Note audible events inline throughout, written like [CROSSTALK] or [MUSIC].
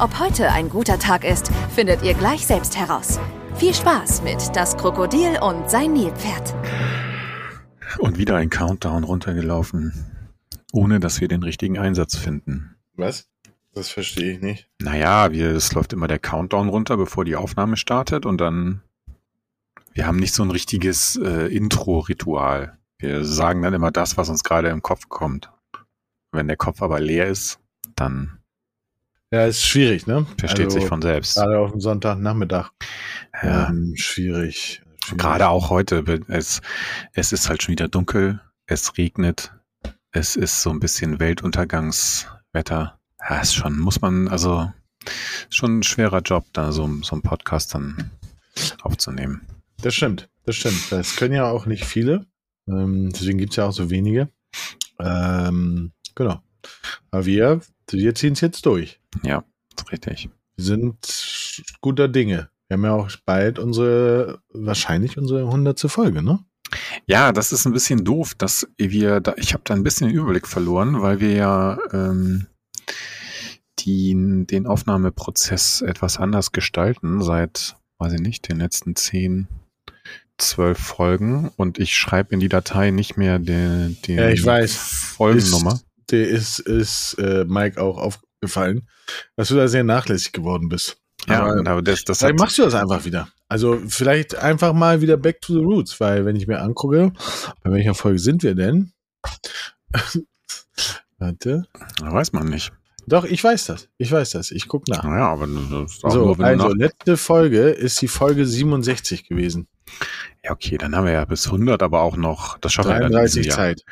Ob heute ein guter Tag ist, findet ihr gleich selbst heraus. Viel Spaß mit Das Krokodil und sein Nilpferd. Und wieder ein Countdown runtergelaufen, ohne dass wir den richtigen Einsatz finden. Was? Das verstehe ich nicht. Naja, wir, es läuft immer der Countdown runter, bevor die Aufnahme startet und dann, wir haben nicht so ein richtiges äh, Intro-Ritual. Wir sagen dann immer das, was uns gerade im Kopf kommt. Wenn der Kopf aber leer ist, dann Ja, ist schwierig, ne? versteht Also, sich von selbst. Gerade auf dem Sonntagnachmittag. Ja. Ähm, schwierig. schwierig. Gerade auch heute, es, es ist halt schon wieder dunkel, es regnet, es ist so ein bisschen Weltuntergangswetter. Ja, ist schon, muss man, also schon ein schwerer Job, da so, so einen Podcast dann aufzunehmen. Das stimmt, das stimmt. Das können ja auch nicht viele. Ähm, deswegen gibt's ja auch so wenige. Ähm, genau. Aber wir, wir ziehen es jetzt durch. Ja, ist richtig. Wir sind guter Dinge. Wir haben ja auch bald unsere, wahrscheinlich unsere hundertste Folge, ne? Ja, das ist ein bisschen doof, dass wir da, ich habe da ein bisschen den Überblick verloren, weil wir ja ähm, die, den Aufnahmeprozess etwas anders gestalten seit, weiß ich nicht, den letzten zehn, zwölf Folgen und ich schreibe in die Datei nicht mehr den, den Ja, ich weiß. Folgennummer. Ist, der ist, ist äh, Mike auch aufgefallen, dass du da sehr nachlässig geworden bist. ja, aber- aber das, das Vielleicht machst du das einfach wieder. Also vielleicht einfach mal wieder back to the roots, weil wenn ich mir angucke, bei welcher Folge sind wir denn? [LAUGHS] Warte. weiß man nicht. Doch, ich weiß das. Ich weiß das. Ich gucke nach. Naja, aber das ist auch So, nur, also letzte Folge ist die Folge 67 gewesen. Ja, okay, dann haben wir ja bis 100, aber auch noch, das schaffen wir dann in 33 diesem Jahr. Zeit.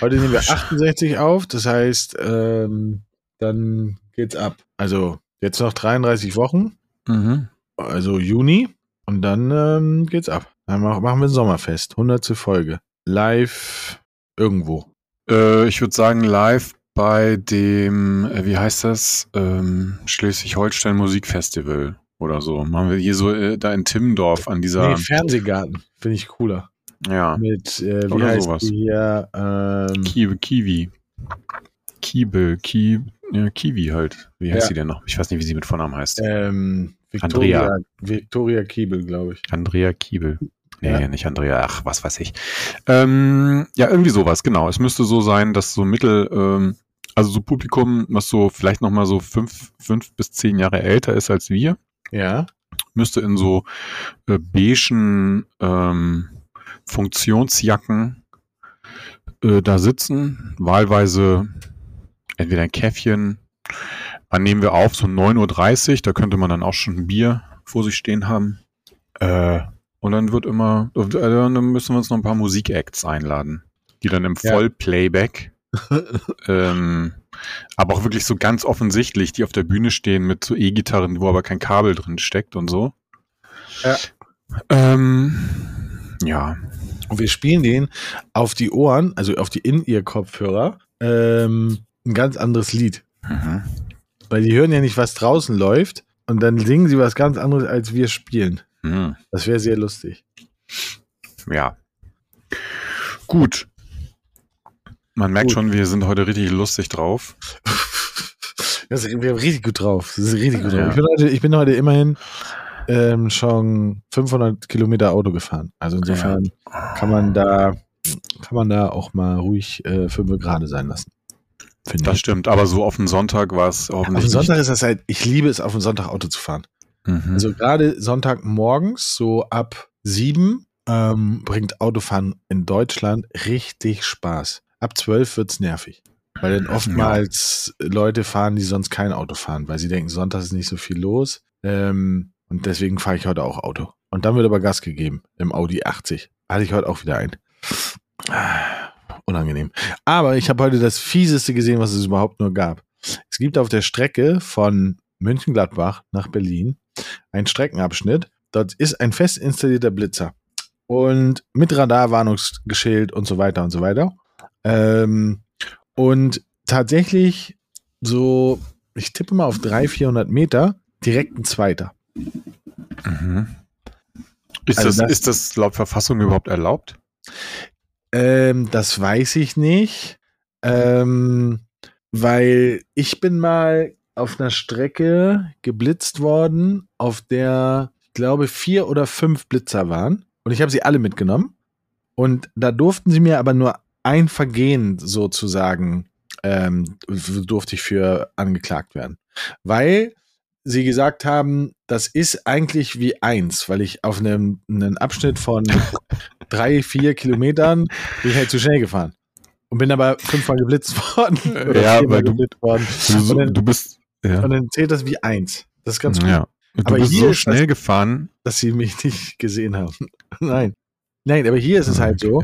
Heute nehmen wir 68 auf, das heißt, ähm, dann geht's ab. Also jetzt noch 33 Wochen, Mhm. also Juni, und dann ähm, geht's ab. Dann mach- machen wir ein Sommerfest, 100. Folge. Live irgendwo. Äh, ich würde sagen, live bei dem, äh, wie heißt das, ähm, Schleswig-Holstein Musikfestival oder so. Machen wir hier so äh, da in Timmendorf an dieser, Nee, Fernsehgarten, finde ich cooler. ja, Mit, äh, wie Oder heißt sowas. hier? Ähm, Kiwi, Kiwi. Kiebel, Ki, ja, Kiwi halt. Wie heißt Ja. sie denn noch? Ich weiß nicht, wie sie mit Vornamen heißt. ähm, Victoria, Andrea. Victoria Kiebel, glaube ich. Andrea Kiebel. Nee, Ja. nicht Andrea, ach, was weiß ich. Ähm, ja, irgendwie sowas, genau. Es müsste so sein, dass so Mittel, ähm, also so Publikum, was so vielleicht noch mal so fünf, fünf bis zehn Jahre älter ist als wir, Ja. müsste in so äh, beigen ähm, Funktionsjacken äh, da sitzen, wahlweise entweder ein Käffchen, wann nehmen wir auf, so 9.30 Uhr, da könnte man dann auch schon ein Bier vor sich stehen haben. Äh, und dann wird immer, äh, dann müssen wir uns noch ein paar Musikacts einladen, die dann im Ja. Vollplayback ähm, aber auch wirklich so ganz offensichtlich, die auf der Bühne stehen mit so E-Gitarren, wo aber kein Kabel drin steckt und so. Ja. Ähm, ja. Und wir spielen den auf die Ohren, also auf die In-Ear-Kopfhörer, ähm, ein ganz anderes Lied. Mhm. Weil die hören ja nicht, was draußen läuft und dann singen sie was ganz anderes, als wir spielen. Mhm. Das wäre sehr lustig. Ja. Gut. Man merkt Gut. schon, wir sind heute richtig lustig drauf. [LAUGHS] Wir haben richtig gut drauf. Das ist richtig gut Ja. drauf. Ich bin heute, ich bin heute immerhin ähm, schon 500 Kilometer Auto gefahren. Also insofern kann man da kann man da auch mal ruhig äh, fünf gerade sein lassen. Das ich. stimmt, aber so auf den Sonntag war es Auf hoffentlich dem Sonntag ist das halt, ich liebe es, auf dem Sonntag Auto zu fahren. Mhm. Also gerade Sonntagmorgens, so ab sieben, ähm, bringt Autofahren in Deutschland richtig Spaß. Ab zwölf wird's nervig. Weil dann oftmals Leute fahren, die sonst kein Auto fahren, weil sie denken, Sonntag ist nicht so viel los. Ähm, und deswegen fahre ich heute auch Auto. Und dann wird aber Gas gegeben im Audi 80. Hatte ich heute auch wieder ein. Ah, [SIGHS] Unangenehm. Aber ich habe heute das fieseste gesehen, was es überhaupt nur gab. Es gibt auf der Strecke von München-Gladbach nach Berlin einen Streckenabschnitt. dort ist ein fest installierter Blitzer und mit Radarwarnungsgeschild und so weiter und so weiter. Ähm, und tatsächlich so, ich tippe mal auf 300, 400 Meter, direkt ein zweiter. Mhm. Ist, Also das, das- ist das laut Verfassung überhaupt erlaubt? Ähm, das weiß ich nicht, ähm, weil ich bin mal auf einer Strecke geblitzt worden, auf der, ich glaube, vier oder fünf Blitzer waren. Und ich habe sie alle mitgenommen. Und da durften sie mir aber nur ein Vergehen sozusagen, ähm, durfte ich für angeklagt werden. Weil sie gesagt haben, das ist eigentlich wie eins, weil ich auf einem, einem Abschnitt von [LAUGHS] drei, vier Kilometern bin ich halt zu schnell gefahren. Und bin aber fünfmal geblitzt worden. Oder Ja, weil du- geblitzt worden. Du, dann- du bist ja, Und dann zählt das wie eins. Das ist ganz gut, ja. Du Aber bist hier so schnell gefahren. dass sie mich nicht gesehen haben. [LAUGHS] Nein. Nein, aber hier ist es halt so.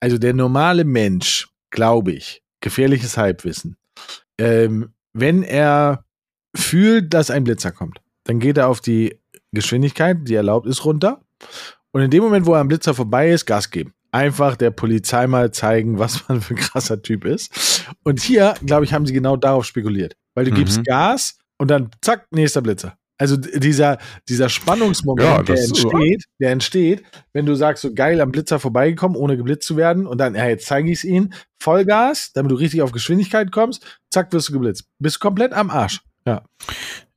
Also der normale Mensch, glaube ich, gefährliches Halbwissen, ähm, wenn er fühlt, dass ein Blitzer kommt, dann geht er auf die Geschwindigkeit, die erlaubt ist, runter. Und in dem Moment, wo er am Blitzer vorbei ist, Gas geben. Einfach der Polizei mal zeigen, [LAUGHS] was man für ein krasser Typ ist. Und hier, glaube ich, haben sie genau darauf spekuliert. Weil du Mhm. gibst Gas und dann zack, nächster Blitzer. Also dieser, dieser Spannungsmoment, Ja, der entsteht, der entsteht, wenn du sagst, so geil am Blitzer vorbeigekommen, ohne geblitzt zu werden, und dann, ja, jetzt zeige ich es ihnen, Vollgas, damit du richtig auf Geschwindigkeit kommst, zack, wirst du geblitzt. Bist komplett am Arsch. Ja.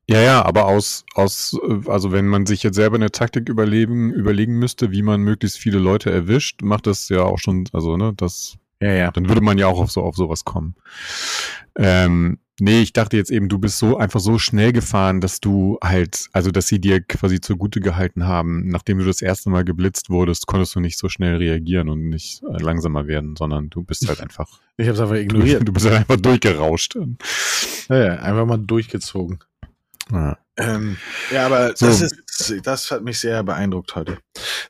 Ja, ja, aber aus, aus, äh, also wenn man sich jetzt selber eine Taktik überlegen, überlegen müsste, wie man möglichst viele Leute erwischt, macht das ja auch schon, also, ne, das, Ja, ja. dann würde man ja auch auf so, auf sowas kommen. Ähm, nee, ich dachte jetzt eben, du bist so einfach so schnell gefahren, dass du halt, also dass sie dir quasi zugute gehalten haben, nachdem du das erste Mal geblitzt wurdest, konntest du nicht so schnell reagieren und nicht äh, langsamer werden, sondern du bist halt einfach, [LAUGHS] Ich habe es einfach du, ignoriert. du bist halt einfach durchgerauscht. Ja, ja, einfach mal durchgezogen. Ja. Ähm, ja, aber So. das, ist, das hat mich sehr beeindruckt heute.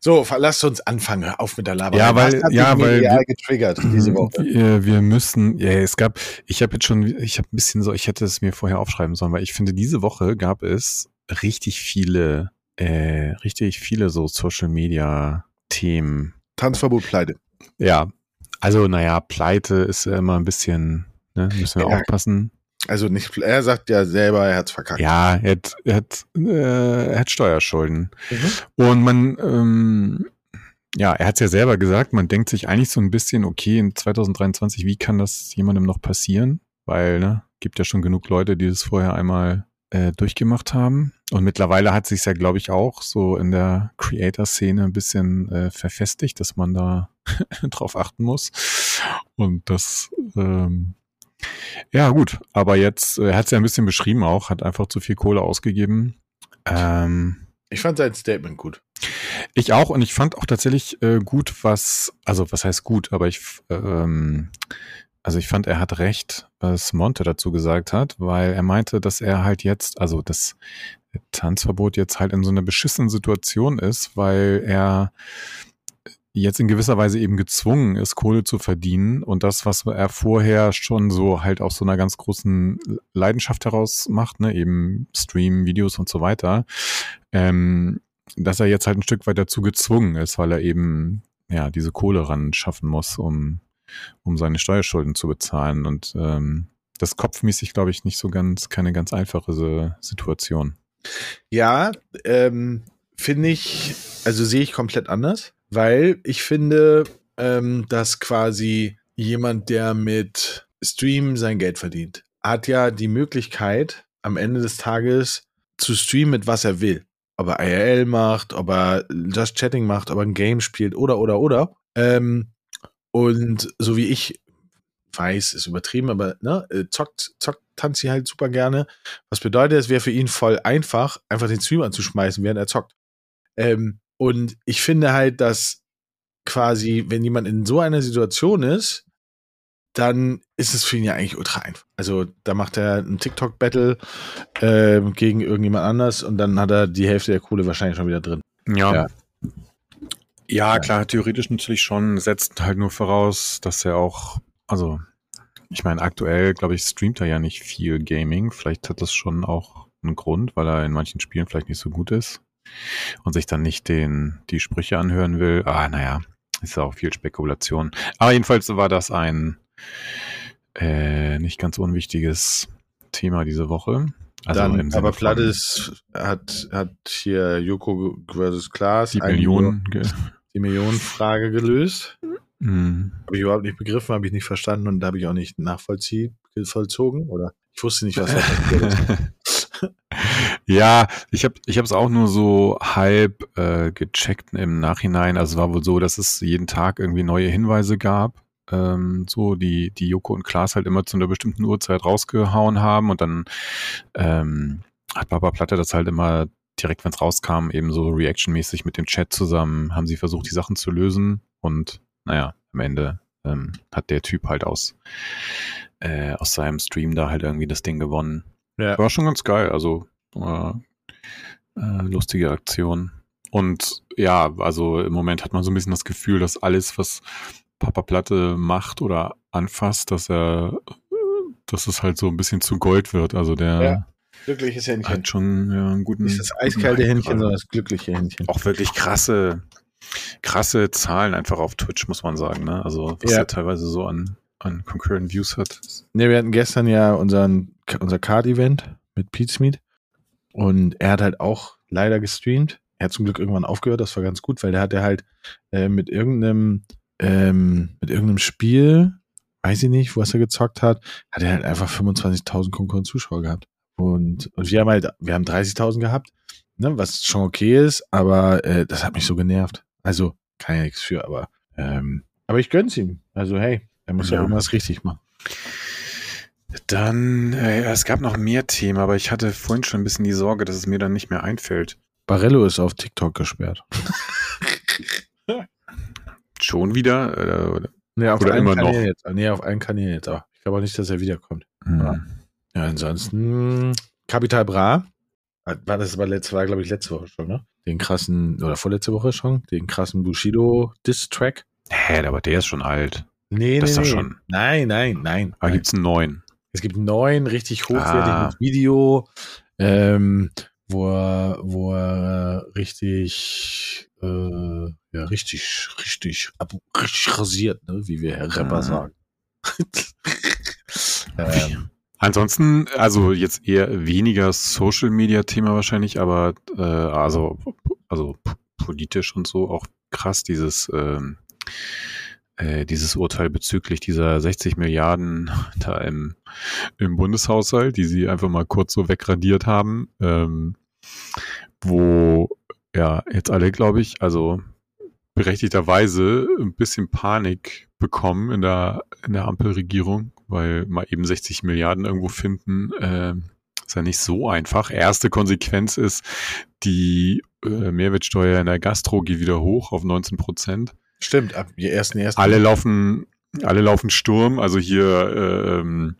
So, lasst uns anfangen. Auf mit der Laberei. Ja, weil- ja, weil wir- getriggert diese Woche. Wir, wir müssen, ja, es gab, ich habe jetzt schon, ich habe ein bisschen so, ich hätte es mir vorher aufschreiben sollen, weil ich finde, diese Woche gab es richtig viele, äh, richtig viele so Social Media Themen. Tanzverbot pleite. Ja, also naja, Pleite ist immer ein bisschen, ne, müssen wir Ja. aufpassen. Also nicht, er sagt ja selber, er hat's verkackt. Ja, er hat, er hat, äh, er hat Steuerschulden. Mhm. Und man, ähm, ja, er hat es ja selber gesagt, man denkt sich eigentlich so ein bisschen, okay, in 2023, wie kann das jemandem noch passieren? Weil, ne, gibt ja schon genug Leute, die das vorher einmal äh, durchgemacht haben. Und mittlerweile hat sich ja, glaube ich, auch so in der Creator-Szene ein bisschen äh, verfestigt, dass man da [LAUGHS] drauf achten muss. Und das, ähm, ja, gut. Aber jetzt, äh, er hat es ja ein bisschen beschrieben auch, hat einfach zu viel Kohle ausgegeben. Ähm, Ich fand sein Statement gut. ich auch und ich fand auch tatsächlich äh, gut, was, also was heißt gut, aber ich, ähm, also ich fand, er hat recht, was Monte dazu gesagt hat, weil er meinte, dass er halt jetzt, also das Tanzverbot jetzt halt in so einer beschissenen Situation ist, weil er jetzt in gewisser Weise eben gezwungen ist, Kohle zu verdienen und das, was er vorher schon so halt aus so einer ganz großen Leidenschaft heraus macht, ne, eben Stream, Videos und so weiter, ähm, dass er jetzt halt ein Stück weit dazu gezwungen ist, weil er eben ja diese Kohle ran schaffen muss, um, um seine Steuerschulden zu bezahlen. Und ähm, das kopfmäßig, glaube ich, nicht so ganz, keine ganz einfache Situation. Ja, ähm, finde ich, also sehe ich komplett anders, weil ich finde, ähm, dass quasi jemand, der mit Stream sein Geld verdient, hat ja die Möglichkeit, am Ende des Tages zu streamen, mit was er will. Ob er IRL macht, ob er Just Chatting macht, ob er ein Game spielt oder, oder, oder. Ähm, und so wie ich weiß, ist übertrieben, aber ne, äh, zockt, zockt Tanzi halt super gerne. Was bedeutet, es wäre für ihn voll einfach, einfach den Stream anzuschmeißen, während er zockt. Ähm, und ich finde halt, dass quasi, wenn jemand in so einer Situation ist, dann ist es für ihn ja eigentlich ultra einfach. Also da macht er einen TikTok-Battle ähm, gegen irgendjemand anders und dann hat er die Hälfte der Kohle wahrscheinlich schon wieder drin. Ja. Ja. Ja, klar, theoretisch natürlich schon, setzt halt nur voraus, dass er auch, also, ich meine, aktuell, glaube ich, streamt er ja nicht viel Gaming. Vielleicht hat das schon auch einen Grund, weil er in manchen Spielen vielleicht nicht so gut ist. Und sich dann nicht den, die Sprüche anhören will. Ah, naja, ist auch viel Spekulation. Aber jedenfalls war das ein äh, nicht ganz unwichtiges Thema diese Woche. Also Dann, aber Plattis hat, hat hier Joko versus Klaas die Millionen, die Millionenfrage gelöst. Mhm. Habe ich überhaupt nicht begriffen, habe ich nicht verstanden und habe ich auch nicht nachvollzogen oder ich wusste nicht, was [LAUGHS] da passiert ist. [LAUGHS] Ja, ich habe ich es auch nur so halb äh, gecheckt im Nachhinein. Also es war wohl so, dass es jeden Tag irgendwie neue Hinweise gab. Ähm, so, die, die Joko und Klaas halt immer zu einer bestimmten Uhrzeit rausgehauen haben und dann ähm, hat Papa Platte das halt immer direkt, wenn es rauskam, eben so reactionmäßig mit dem Chat zusammen, haben sie versucht, die Sachen zu lösen und naja, am Ende ähm, hat der Typ halt aus, äh, aus seinem Stream da halt irgendwie das Ding gewonnen. Ja. War schon ganz geil, also äh, äh, lustige Aktion. Und ja, also im Moment hat man so ein bisschen das Gefühl, dass alles, was Papa Platte macht oder anfasst, dass er, dass es halt so ein bisschen zu Gold wird. Also der ja, glückliches Händchen. hat schon ja, einen guten. Nicht das eiskalte Händchen, sondern das glückliche Händchen. Auch wirklich krasse, krasse Zahlen einfach auf Twitch, muss man sagen. Ne? Also was ja. er teilweise so an, an Concurrent Views hat. Ne, wir hatten gestern ja unseren, unser Card-Event mit Pete und er hat halt auch leider gestreamt. Er hat zum Glück irgendwann aufgehört, das war ganz gut, weil der hat er halt äh, mit irgendeinem ähm, mit irgendeinem Spiel, weiß ich nicht, was er gezockt hat, hat er halt einfach 25.000 Konkurrenten Zuschauer gehabt. Und, und wir haben halt, wir haben 30.000 gehabt, ne, was schon okay ist, aber äh, das hat mich so genervt. Also, kann ja nichts für, aber, ähm, aber ich gönn's ihm. Also, hey, er muss ja, ja irgendwas richtig machen. Dann, äh, es gab noch mehr Themen, aber ich hatte vorhin schon ein bisschen die Sorge, dass es mir dann nicht mehr einfällt. Barello ist auf TikTok gesperrt. [LAUGHS] schon wieder? Äh, oder, nee, auf oder immer Kanal noch? Jetzt. Nee, auf einen Kanal jetzt. Aber ich glaube auch nicht, dass er wiederkommt. Mhm. Ja. ansonsten Capital Bra. War das war letzte, war glaube ich letzte Woche schon, ne? Den krassen, oder vorletzte Woche schon, den krassen Bushido-Diss-Track. Hä, aber der ist schon alt. Nee, das nee, ist nee. schon. Nein, nein, nein. Da gibt es einen neuen. Es gibt neuen, richtig hochwertiges ah. Video, ähm, wo er, wo er richtig, äh, ja, richtig, richtig, richtig rasiert, ne, wie wir Herr Rapper ah. sagen. [LAUGHS] ähm, Ansonsten, also jetzt eher weniger Social Media Thema wahrscheinlich, aber äh, also, also politisch und so auch krass, dieses ähm, äh, dieses Urteil bezüglich dieser 60 Milliarden [LAUGHS] da im, im Bundeshaushalt, die sie einfach mal kurz so wegradiert haben, ähm, wo ja jetzt alle, glaube ich, also berechtigterweise ein bisschen Panik bekommen in der, in der Ampelregierung, weil mal eben 60 Milliarden irgendwo finden, äh, ist ja nicht so einfach. Erste Konsequenz ist, die äh, Mehrwertsteuer in der Gastro geht wieder hoch auf 19 Prozent. Stimmt, ab die ersten, ersten. Alle laufen, alle laufen Sturm. Also hier ähm,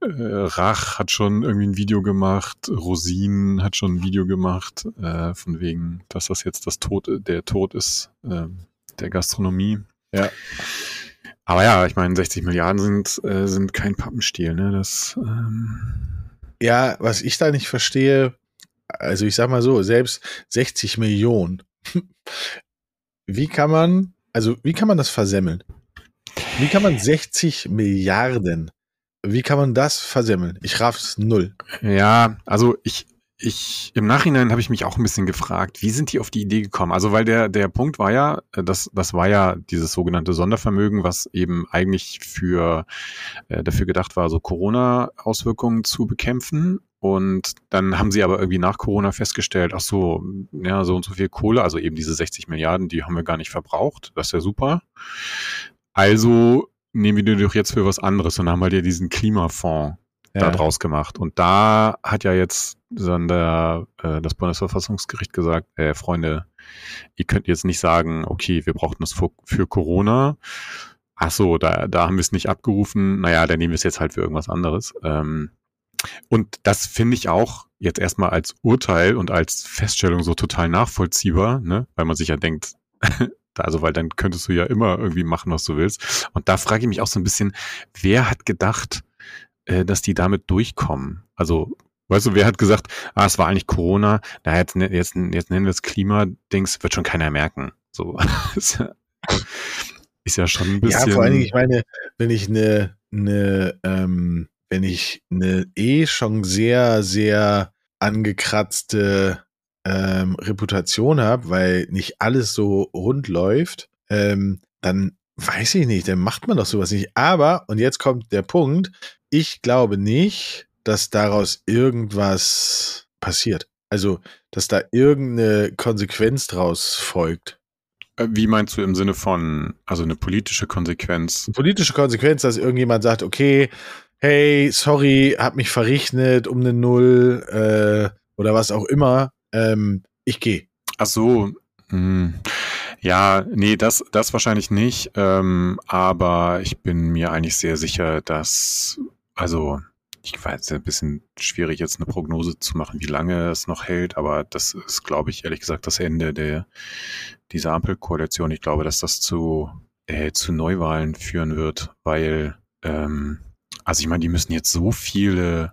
äh, Rach hat schon irgendwie ein Video gemacht, Rosin hat schon ein Video gemacht, äh, von wegen, dass das jetzt das Tod, der Tod ist äh, der Gastronomie. Ja. Aber ja, ich meine, 60 Milliarden sind, äh, sind kein Pappenstiel, ne? Das ähm ja, was ich da nicht verstehe, also ich sag mal so, selbst 60 Millionen. [LAUGHS] Wie kann man also, wie kann man das versemmeln? Wie kann man 60 Milliarden, wie kann man das versemmeln? Ich raff's null. Ja, also ich, ich, im Nachhinein habe ich mich auch ein bisschen gefragt, wie sind die auf die Idee gekommen? Also, weil der, der Punkt war ja, das, das war ja dieses sogenannte Sondervermögen, was eben eigentlich für, äh, dafür gedacht war, so Corona-Auswirkungen zu bekämpfen. Und dann haben sie aber irgendwie nach Corona festgestellt, ach so, ja, so und so viel Kohle, also eben diese 60 Milliarden, die haben wir gar nicht verbraucht. Das ist ja super. Also nehmen wir die doch jetzt für was anderes und haben halt ja diesen Klimafonds ja. da draus gemacht. Und da hat ja jetzt der, äh, das Bundesverfassungsgericht gesagt, äh, Freunde, ihr könnt jetzt nicht sagen, okay, wir brauchten das für, für Corona. Ach so, da, da haben wir es nicht abgerufen. Naja, dann nehmen wir es jetzt halt für irgendwas anderes. Ähm, und das finde ich auch jetzt erstmal als Urteil und als Feststellung so total nachvollziehbar, ne? weil man sich ja denkt, [LAUGHS] also weil dann könntest du ja immer irgendwie machen, was du willst. Und da frage ich mich auch so ein bisschen, wer hat gedacht, äh, dass die damit durchkommen? Also Weißt du, wer hat gesagt, ah, es war eigentlich Corona, na, jetzt, ne, jetzt, jetzt nennen wir es Klimadings, wird schon keiner merken. So. [LAUGHS] ist ja schon ein bisschen. Ja, vor allen Dingen, ich meine, wenn ich eine, eine, ähm, wenn ich eine eh schon sehr, sehr angekratzte ähm, Reputation habe, weil nicht alles so rund läuft, ähm, dann weiß ich nicht, dann macht man doch sowas nicht. Aber, und jetzt kommt der Punkt, ich glaube nicht, dass daraus irgendwas passiert. Also, dass da irgendeine Konsequenz draus folgt. Äh, wie meinst du im Sinne von, also eine politische Konsequenz? Politische Konsequenz, dass irgendjemand sagt, okay, hey, sorry, hab mich verrechnet um eine Null äh, oder was auch immer, ähm, ich gehe. Ach so, hm. Ja, nee, das, das wahrscheinlich nicht. Ähm, aber ich bin mir eigentlich sehr sicher, dass, also ich weiß, ein bisschen schwierig jetzt eine Prognose zu machen, wie lange es noch hält, aber das ist, glaube ich, ehrlich gesagt, das Ende der dieser Ampelkoalition. Ich glaube, dass das zu, äh, zu Neuwahlen führen wird, weil, ähm, also ich meine, die müssen jetzt so viele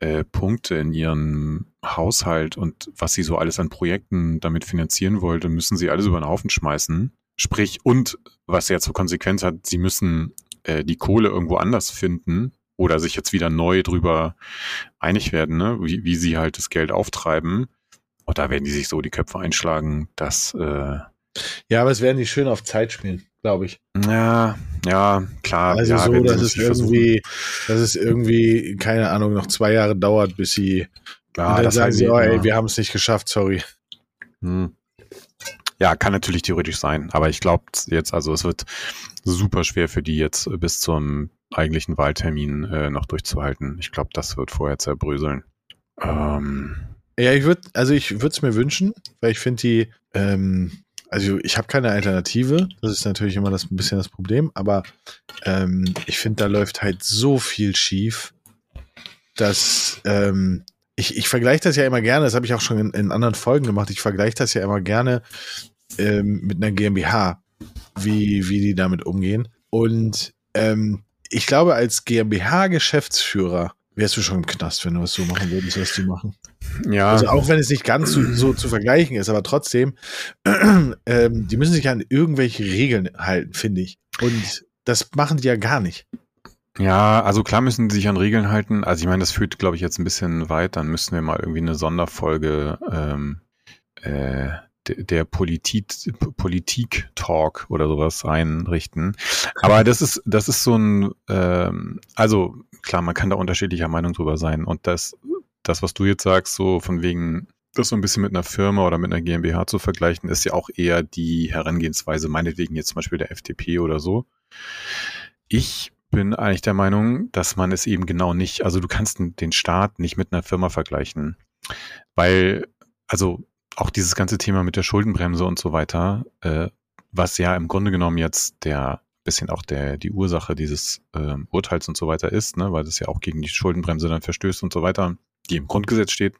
äh, Punkte in ihrem Haushalt und was sie so alles an Projekten damit finanzieren wollte, müssen sie alles über den Haufen schmeißen. Sprich, und was ja zur Konsequenz hat, sie müssen äh, die Kohle irgendwo anders finden, oder sich jetzt wieder neu drüber einig werden, ne? wie, wie sie halt das Geld auftreiben. Und da werden die sich so die Köpfe einschlagen, dass. Äh, ja, aber es werden die schön auf Zeit spielen, glaube ich. Ja, ja, klar. Also ja, so, dass es irgendwie, dass es irgendwie, keine Ahnung, noch zwei Jahre dauert, bis sie. Ja, das sagen sie, oh, ey, wir haben es nicht geschafft, sorry. Hm. Ja, kann natürlich theoretisch sein, aber ich glaube jetzt, also es wird super schwer für die jetzt bis zum eigentlichen Wahltermin äh, noch durchzuhalten. Ich glaube, das wird vorher zerbröseln. Ähm. Ja, ich würde, also ich würde es mir wünschen, weil ich finde die, ähm, also ich habe keine Alternative. Das ist natürlich immer das ein bisschen das Problem, aber ähm, ich finde, da läuft halt so viel schief, dass ähm, ich, ich vergleiche das ja immer gerne, das habe ich auch schon in, in, anderen Folgen gemacht, ich vergleiche das ja immer gerne ähm, mit einer GmbH, wie, wie die damit umgehen. Und ähm, ich glaube, als GmbH-Geschäftsführer wärst du schon im Knast, wenn du was so machen würdest, was die machen. Ja. Also auch wenn es nicht ganz so, so zu vergleichen ist, aber trotzdem, [CLEARS THROAT] ähm, die müssen sich an irgendwelche Regeln halten, finde ich. Und das machen die ja gar nicht. Ja, also klar müssen sie sich an Regeln halten. Also ich meine, das führt, glaube ich, jetzt ein bisschen weit. Dann müssen wir mal irgendwie eine Sonderfolge ähm, äh, der Politik, Politik-Talk oder sowas einrichten. Aber das ist, das ist so ein, ähm, also klar, man kann da unterschiedlicher Meinung drüber sein. Und das, das, was du jetzt sagst, so von wegen, das so ein bisschen mit einer Firma oder mit einer GmbH zu vergleichen, ist ja auch eher die Herangehensweise, meinetwegen jetzt zum Beispiel der FDP oder so. Ich bin eigentlich der Meinung, dass man es eben genau nicht, also du kannst den Staat nicht mit einer Firma vergleichen. Weil, also auch dieses ganze Thema mit der Schuldenbremse und so weiter, äh, was ja im Grunde genommen jetzt der bisschen auch der die Ursache dieses äh, Urteils und so weiter ist, ne, weil das ja auch gegen die Schuldenbremse dann verstößt und so weiter, die im Grundgesetz steht,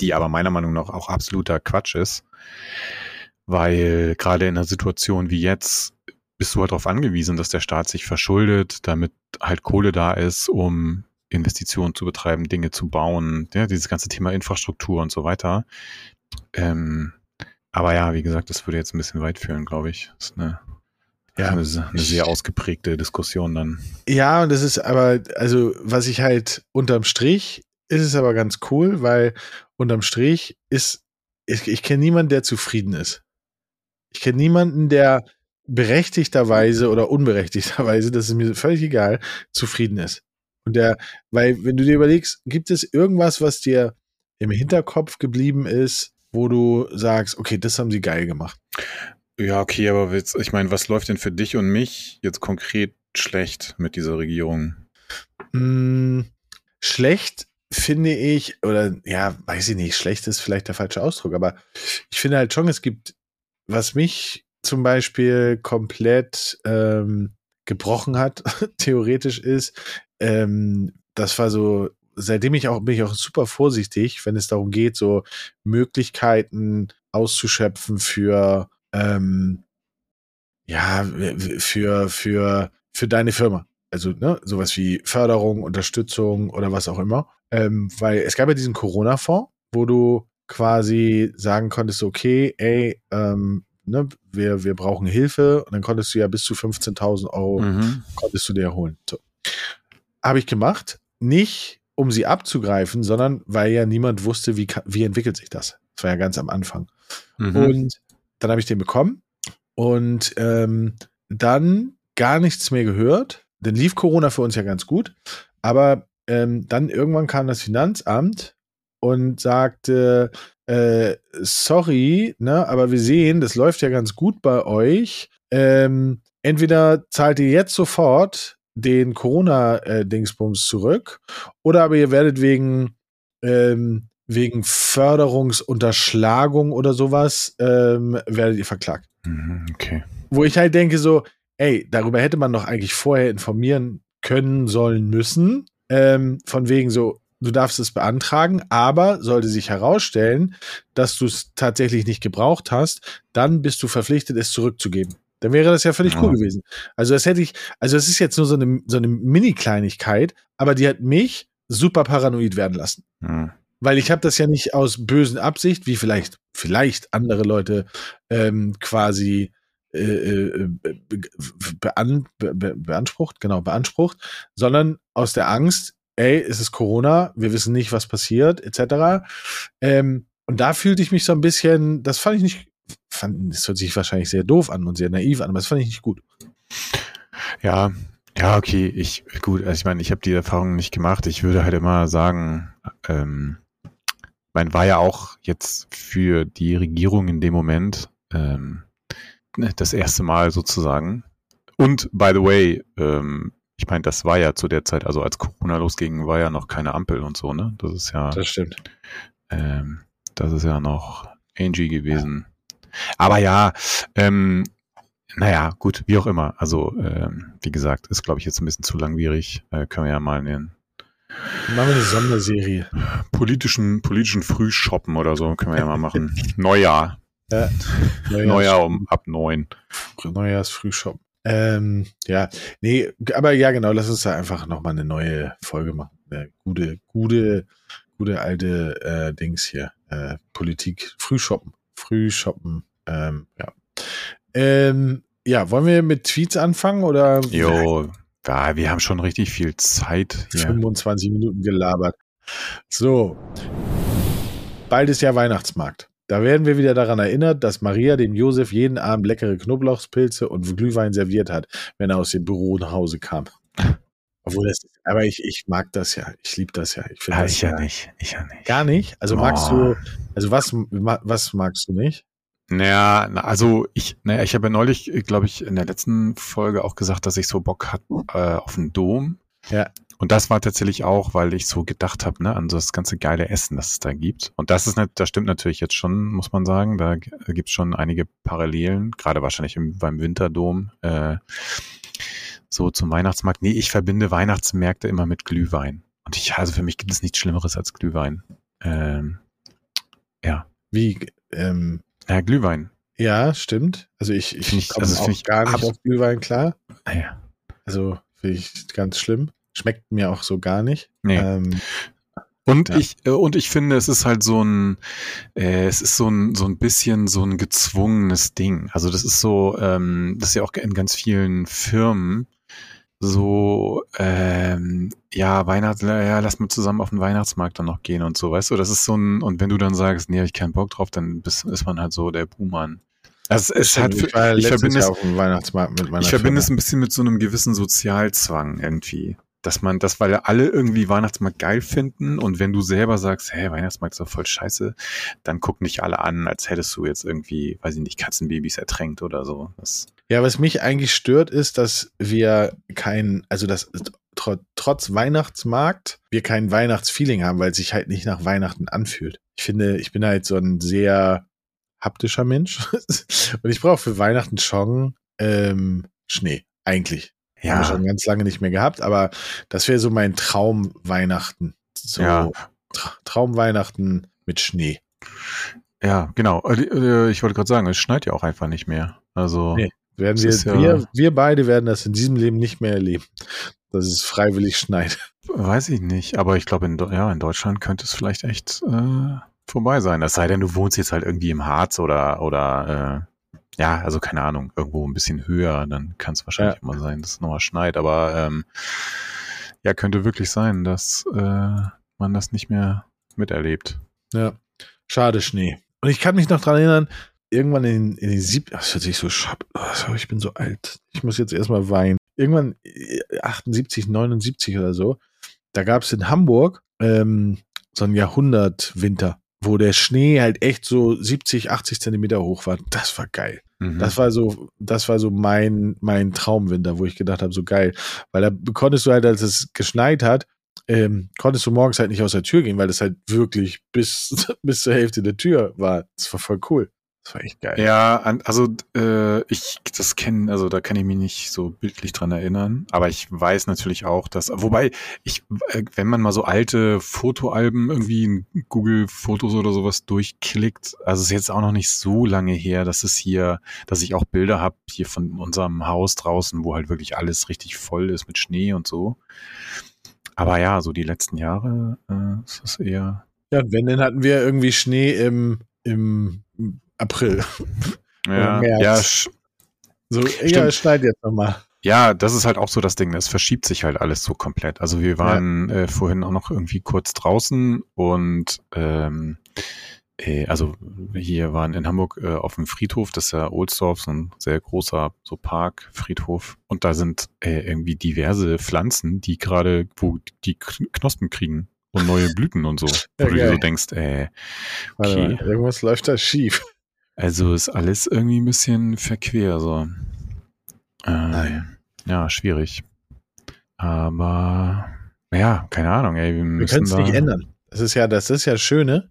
die aber meiner Meinung nach auch absoluter Quatsch ist, weil gerade in einer Situation wie jetzt bist du halt darauf angewiesen, dass der Staat sich verschuldet, damit halt Kohle da ist, um Investitionen zu betreiben, Dinge zu bauen, ja, dieses ganze Thema Infrastruktur und so weiter. Ähm, aber ja, wie gesagt, das würde jetzt ein bisschen weit führen, glaube ich. Das ist eine, ja, eine, eine sehr ausgeprägte Diskussion dann. Ja, und das ist aber, also was ich halt unterm Strich ist es aber ganz cool, weil unterm Strich ist, ich, ich kenne niemanden, der zufrieden ist. Ich kenne niemanden, der berechtigterweise oder unberechtigterweise, das ist mir völlig egal, zufrieden ist. Und der, weil, wenn du dir überlegst, gibt es irgendwas, was dir im Hinterkopf geblieben ist, wo du sagst, okay, das haben sie geil gemacht. Ja, okay, aber jetzt, ich meine, was läuft denn für dich und mich jetzt konkret schlecht mit dieser Regierung? Mm, schlecht finde ich, oder ja, weiß ich nicht, schlecht ist vielleicht der falsche Ausdruck, aber ich finde halt schon, es gibt, was mich zum Beispiel komplett ähm, gebrochen hat, [LAUGHS] theoretisch ist, ähm, das war so seitdem ich auch, bin ich auch super vorsichtig, wenn es darum geht, so Möglichkeiten auszuschöpfen für, ähm, ja, für, für, für deine Firma. also ne, sowas wie Förderung, Unterstützung oder was auch immer. Ähm, weil es gab ja diesen Corona-Fonds, wo du quasi sagen konntest, okay, ey, ähm, ne, wir, wir brauchen Hilfe und dann konntest du ja bis zu 15.000 Euro Mhm. konntest du dir holen. So. Habe ich gemacht, nicht um sie abzugreifen, sondern weil ja niemand wusste, wie, wie entwickelt sich das. Das war ja ganz am Anfang. Mhm. Und dann habe ich den bekommen und ähm, dann gar nichts mehr gehört. Dann lief Corona für uns ja ganz gut. Aber ähm, dann irgendwann kam das Finanzamt und sagte, äh, sorry, ne, aber wir sehen, das läuft ja ganz gut bei euch. Ähm, entweder zahlt ihr jetzt sofort den Corona-Dingsbums zurück oder aber ihr werdet wegen ähm, wegen Förderungsunterschlagung oder sowas ähm, werdet ihr verklagt. Mhm, Okay. Wo ich halt denke so, ey, darüber hätte man doch eigentlich vorher informieren können, sollen, müssen. Ähm, von wegen so, du darfst es beantragen, aber sollte sich herausstellen, dass du es tatsächlich nicht gebraucht hast, dann bist du verpflichtet, es zurückzugeben. Dann wäre das ja völlig Ja. cool gewesen. Also das hätte ich, also es ist jetzt nur so eine, so eine Mini-Kleinigkeit, aber die hat mich super paranoid werden lassen. Mhm. Weil ich habe das ja nicht aus bösen Absicht, wie vielleicht, vielleicht andere Leute ähm, quasi äh, äh, be, bean, be, be, beansprucht, genau, beansprucht, sondern aus der Angst, ey, es ist Corona, wir wissen nicht, was passiert, etc. Ähm, und da fühlte ich mich so ein bisschen, das fand ich nicht, fand, das hört sich wahrscheinlich sehr doof an und sehr naiv an, aber das fand ich nicht gut. Ja, ja, okay. Ich, gut, also ich meine, ich habe die Erfahrung nicht gemacht. Ich würde halt immer sagen, ähm, mein war ja auch jetzt für die Regierung in dem Moment ähm, ne, das erste Mal sozusagen. Und by the way, ähm, ich meine, das war ja zu der Zeit, also als Corona losging, war ja noch keine Ampel und so, ne? Das ist ja, Das stimmt. ähm, das ist ja noch Angie gewesen. Aber ja, ähm, naja, gut, wie auch immer. Also, ähm, wie gesagt, ist, glaube ich, jetzt ein bisschen zu langwierig. Äh, können wir ja mal einen Machen wir eine Sonderserie. politischen, politischen Frühshoppen oder so, können wir ja mal machen. [LAUGHS] Neujahr. Ja. Neujahr um ab neun. Neujahrsfrühshop. Ähm, ja, nee, aber ja, genau, lass uns da einfach nochmal eine neue Folge machen. Eine gute, gute, gute alte äh, Dings hier. Äh, Politik, Frühshoppen. Frühshoppen. Ähm, ja. Ähm, ja, wollen wir mit Tweets anfangen oder Jo, ja, wir haben schon richtig viel Zeit hier. 25 Minuten gelabert? So. Bald ist ja Weihnachtsmarkt. Da werden wir wieder daran erinnert, dass Maria dem Josef jeden Abend leckere Knoblauchspilze und Glühwein serviert hat, wenn er aus dem Büro nach Hause kam. [LAUGHS] Obwohl das, aber ich, ich mag das ja. Ich liebe das ja. Ich finde Ja, das ich ja nicht. Ich ja nicht. Gar nicht. Also magst Oh. du, also was, was magst du nicht? Naja, na, also ich, naja, ich habe ja neulich, glaube ich, in der letzten Folge auch gesagt, dass ich so Bock hatte äh, auf einen Dom. Ja. Und das war tatsächlich auch, weil ich so gedacht habe, ne, an so das ganze geile Essen, das es da gibt. Und das ist nicht, das stimmt natürlich jetzt schon, muss man sagen. Da g- gibt's schon einige Parallelen, gerade wahrscheinlich im, beim Winterdom, äh, so zum Weihnachtsmarkt. Nee, ich verbinde Weihnachtsmärkte immer mit Glühwein. Und ich, also für mich gibt es nichts Schlimmeres als Glühwein. Ähm, ja. Wie, ähm, Ja, Glühwein. ja, stimmt. Also ich, ich, ich- komme also auch ich gar nicht auf Glühwein klar. Naja. Also finde ich ganz schlimm. Schmeckt mir auch so gar nicht. Nee. Ähm, Und Ja. ich äh, und ich finde, es ist halt so ein, äh, es ist so ein so ein bisschen so ein gezwungenes Ding. Also das ist so, ähm, das ist ja auch in ganz vielen Firmen so, ähm, ja Weihnachts, ja lass mal zusammen auf den Weihnachtsmarkt dann noch gehen und so, weißt du. Das ist so ein und wenn du dann sagst, nee, hab ich keinen Bock drauf, dann bist, ist man halt so der Buhmann. Also es, es hat, ich war ich verbinde Jahr es, auf dem Weihnachtsmarkt mit meiner ich verbinde es Firma. ein bisschen mit so einem gewissen Sozialzwang irgendwie. Dass man, das, weil alle irgendwie Weihnachtsmarkt geil finden und wenn du selber sagst, hey, Weihnachtsmarkt ist doch voll scheiße, dann gucken dich alle an, als hättest du jetzt irgendwie, weiß ich nicht, Katzenbabys ertränkt oder so. Das, Ja, was mich eigentlich stört, ist, dass wir kein, also dass tr trotz Weihnachtsmarkt wir kein Weihnachtsfeeling haben, weil es sich halt nicht nach Weihnachten anfühlt. Ich finde, ich bin halt so ein sehr haptischer Mensch [LAUGHS] und ich brauche für Weihnachten schon ähm, Schnee, eigentlich. Haben wir schon ganz lange nicht mehr gehabt, aber das wäre so mein Traum Weihnachten. So Ja. Tra Traum Weihnachten mit Schnee. ja, genau. Äh, äh, Ich wollte gerade sagen, es schneit ja auch einfach nicht mehr. Also, Nee. Werden wir, ja- wir, wir beide werden das in diesem Leben nicht mehr erleben. dass es freiwillig schneit. Weiß ich nicht, aber ich glaube, in, ja, in Deutschland könnte es vielleicht echt äh, vorbei sein. Es sei denn, du wohnst jetzt halt irgendwie im Harz oder, oder äh, ja, also keine Ahnung, irgendwo ein bisschen höher, dann kann es wahrscheinlich ja. immer sein, dass es nochmal schneit. Aber ähm, ja, könnte wirklich sein, dass äh, man das nicht mehr miterlebt. Ja, schade Schnee. Und ich kann mich noch dran erinnern, irgendwann in, in den sieb, das hört sich so schab, oh, ich bin so alt. Ich muss jetzt erstmal weinen. Irgendwann 78, äh, 79 oder so, da gab es in Hamburg ähm, so ein Jahrhundertwinter, wo der Schnee halt echt so 70, 80 Zentimeter hoch war. Das war geil. Mhm. Das war so, das war so mein, mein Traumwinter, wo ich gedacht habe, so geil. Weil da konntest du halt, als es geschneit hat, ähm, konntest du morgens halt nicht aus der Tür gehen, weil das halt wirklich bis, [LAUGHS] bis zur Hälfte der Tür war. Das war voll cool. Das war echt geil. Ja, also äh, ich das kenne, also da kann ich mich nicht so bildlich dran erinnern, aber ich weiß natürlich auch, dass, wobei ich, äh, wenn man mal so alte Fotoalben irgendwie in Google Fotos oder sowas durchklickt, also es ist jetzt auch noch nicht so lange her, dass es hier, dass ich auch Bilder habe hier von unserem Haus draußen, wo halt wirklich alles richtig voll ist mit Schnee und so. Aber ja, so die letzten Jahre äh, ist es eher. Ja, wenn, dann hatten wir irgendwie Schnee im, im April. Ja, ja. So, ja, es schneit jetzt nochmal. Ja, das ist halt auch so das Ding. Es verschiebt sich halt alles so komplett. Also wir waren ja. äh, vorhin auch noch irgendwie kurz draußen und ähm, äh, also hier waren in Hamburg äh, auf dem Friedhof, das ist ja Ohlsdorf, so ein sehr großer so Park, Friedhof. Und da sind äh, irgendwie diverse Pflanzen, die gerade, wo die Knospen kriegen und neue Blüten und so. Wo ja, du dir so denkst, äh, okay. Mal, irgendwas läuft da schief. Also ist alles irgendwie ein bisschen verquer, so. Äh, ja, schwierig. Aber ja, keine Ahnung, ey. Wir, wir können es nicht ändern. Das ist ja, das ist ja das Schöne.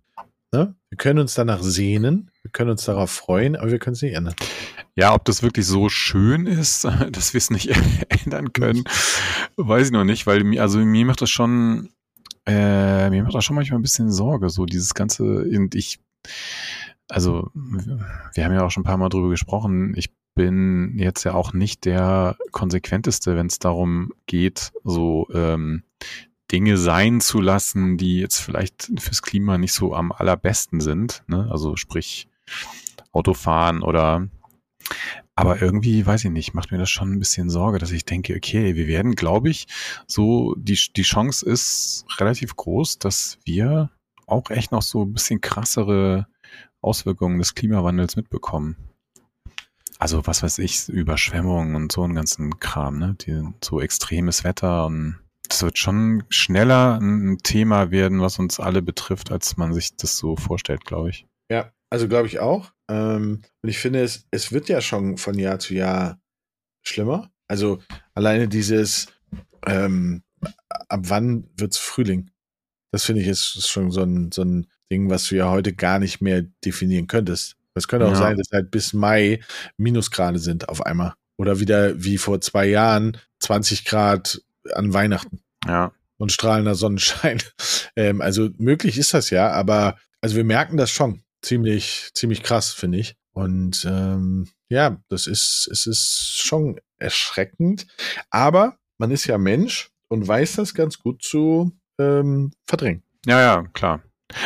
Ne? Wir können uns danach sehnen, wir können uns darauf freuen, aber wir können es nicht ändern. Ja, ob das wirklich so schön ist, [LAUGHS] dass wir es nicht [LAUGHS] ändern können, weiß ich noch nicht, weil mir, also mir macht das schon, äh, mir macht das schon manchmal ein bisschen Sorge, so dieses ganze, und ich, also wir haben ja auch schon ein paar Mal drüber gesprochen. Ich bin jetzt ja auch nicht der konsequenteste, wenn es darum geht, so ähm, Dinge sein zu lassen, die jetzt vielleicht fürs Klima nicht so am allerbesten sind. Ne? Also sprich Autofahren oder aber irgendwie, weiß ich nicht, macht mir das schon ein bisschen Sorge, dass ich denke, okay, wir werden, glaube ich, so, die, die Chance ist relativ groß, dass wir auch echt noch so ein bisschen krassere Auswirkungen des Klimawandels mitbekommen. Also was weiß ich, Überschwemmungen und so einen ganzen Kram, ne? Die, so extremes Wetter und das wird schon schneller ein Thema werden, was uns alle betrifft, als man sich das so vorstellt, glaube ich. Ja, also glaube ich auch. Ähm, und ich finde, es, es wird ja schon von Jahr zu Jahr schlimmer. Also alleine dieses, ähm, ab wann wird es Frühling? Das finde ich ist, schon so ein, so ein Ding, was du ja heute gar nicht mehr definieren könntest. Es könnte auch ja. sein, dass halt bis Mai Minusgrade sind auf einmal. Oder wieder wie vor zwei Jahren 20 Grad an Weihnachten. Ja. Und strahlender Sonnenschein. [LAUGHS] Ähm, also möglich ist das ja, aber also wir merken das schon ziemlich, ziemlich krass, finde ich. Und ähm, ja, das ist, es ist schon erschreckend. Aber man ist ja Mensch und weiß das ganz gut zu ähm, verdrängen. Ja, ja, klar.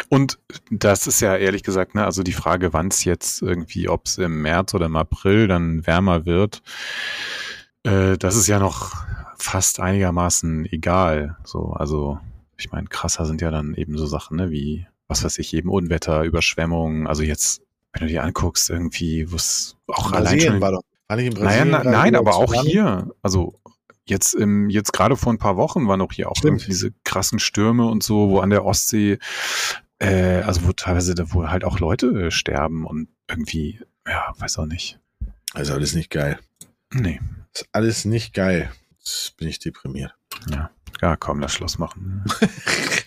Und das ist ja ehrlich gesagt, ne, also die Frage, wann es jetzt irgendwie, ob es im März oder im April dann wärmer wird, äh, das ist ja noch fast einigermaßen egal. So, also ich meine, krasser sind ja dann eben so Sachen, ne, wie, was weiß ich, eben Unwetter, Überschwemmungen, also jetzt, wenn du dir anguckst, irgendwie, wo es auch allein schon. War doch, war nicht in Brasilien, naja, na, nein, aber auch hier, also jetzt im, jetzt gerade vor ein paar Wochen waren auch hier auch diese krassen Stürme und so, wo an der Ostsee, äh, also wo teilweise, wo halt auch Leute äh, sterben und irgendwie, ja, weiß auch nicht. Also alles nicht geil. Nee. Ist alles nicht geil. Jetzt bin ich deprimiert. Ja, ja komm, lass Schluss machen.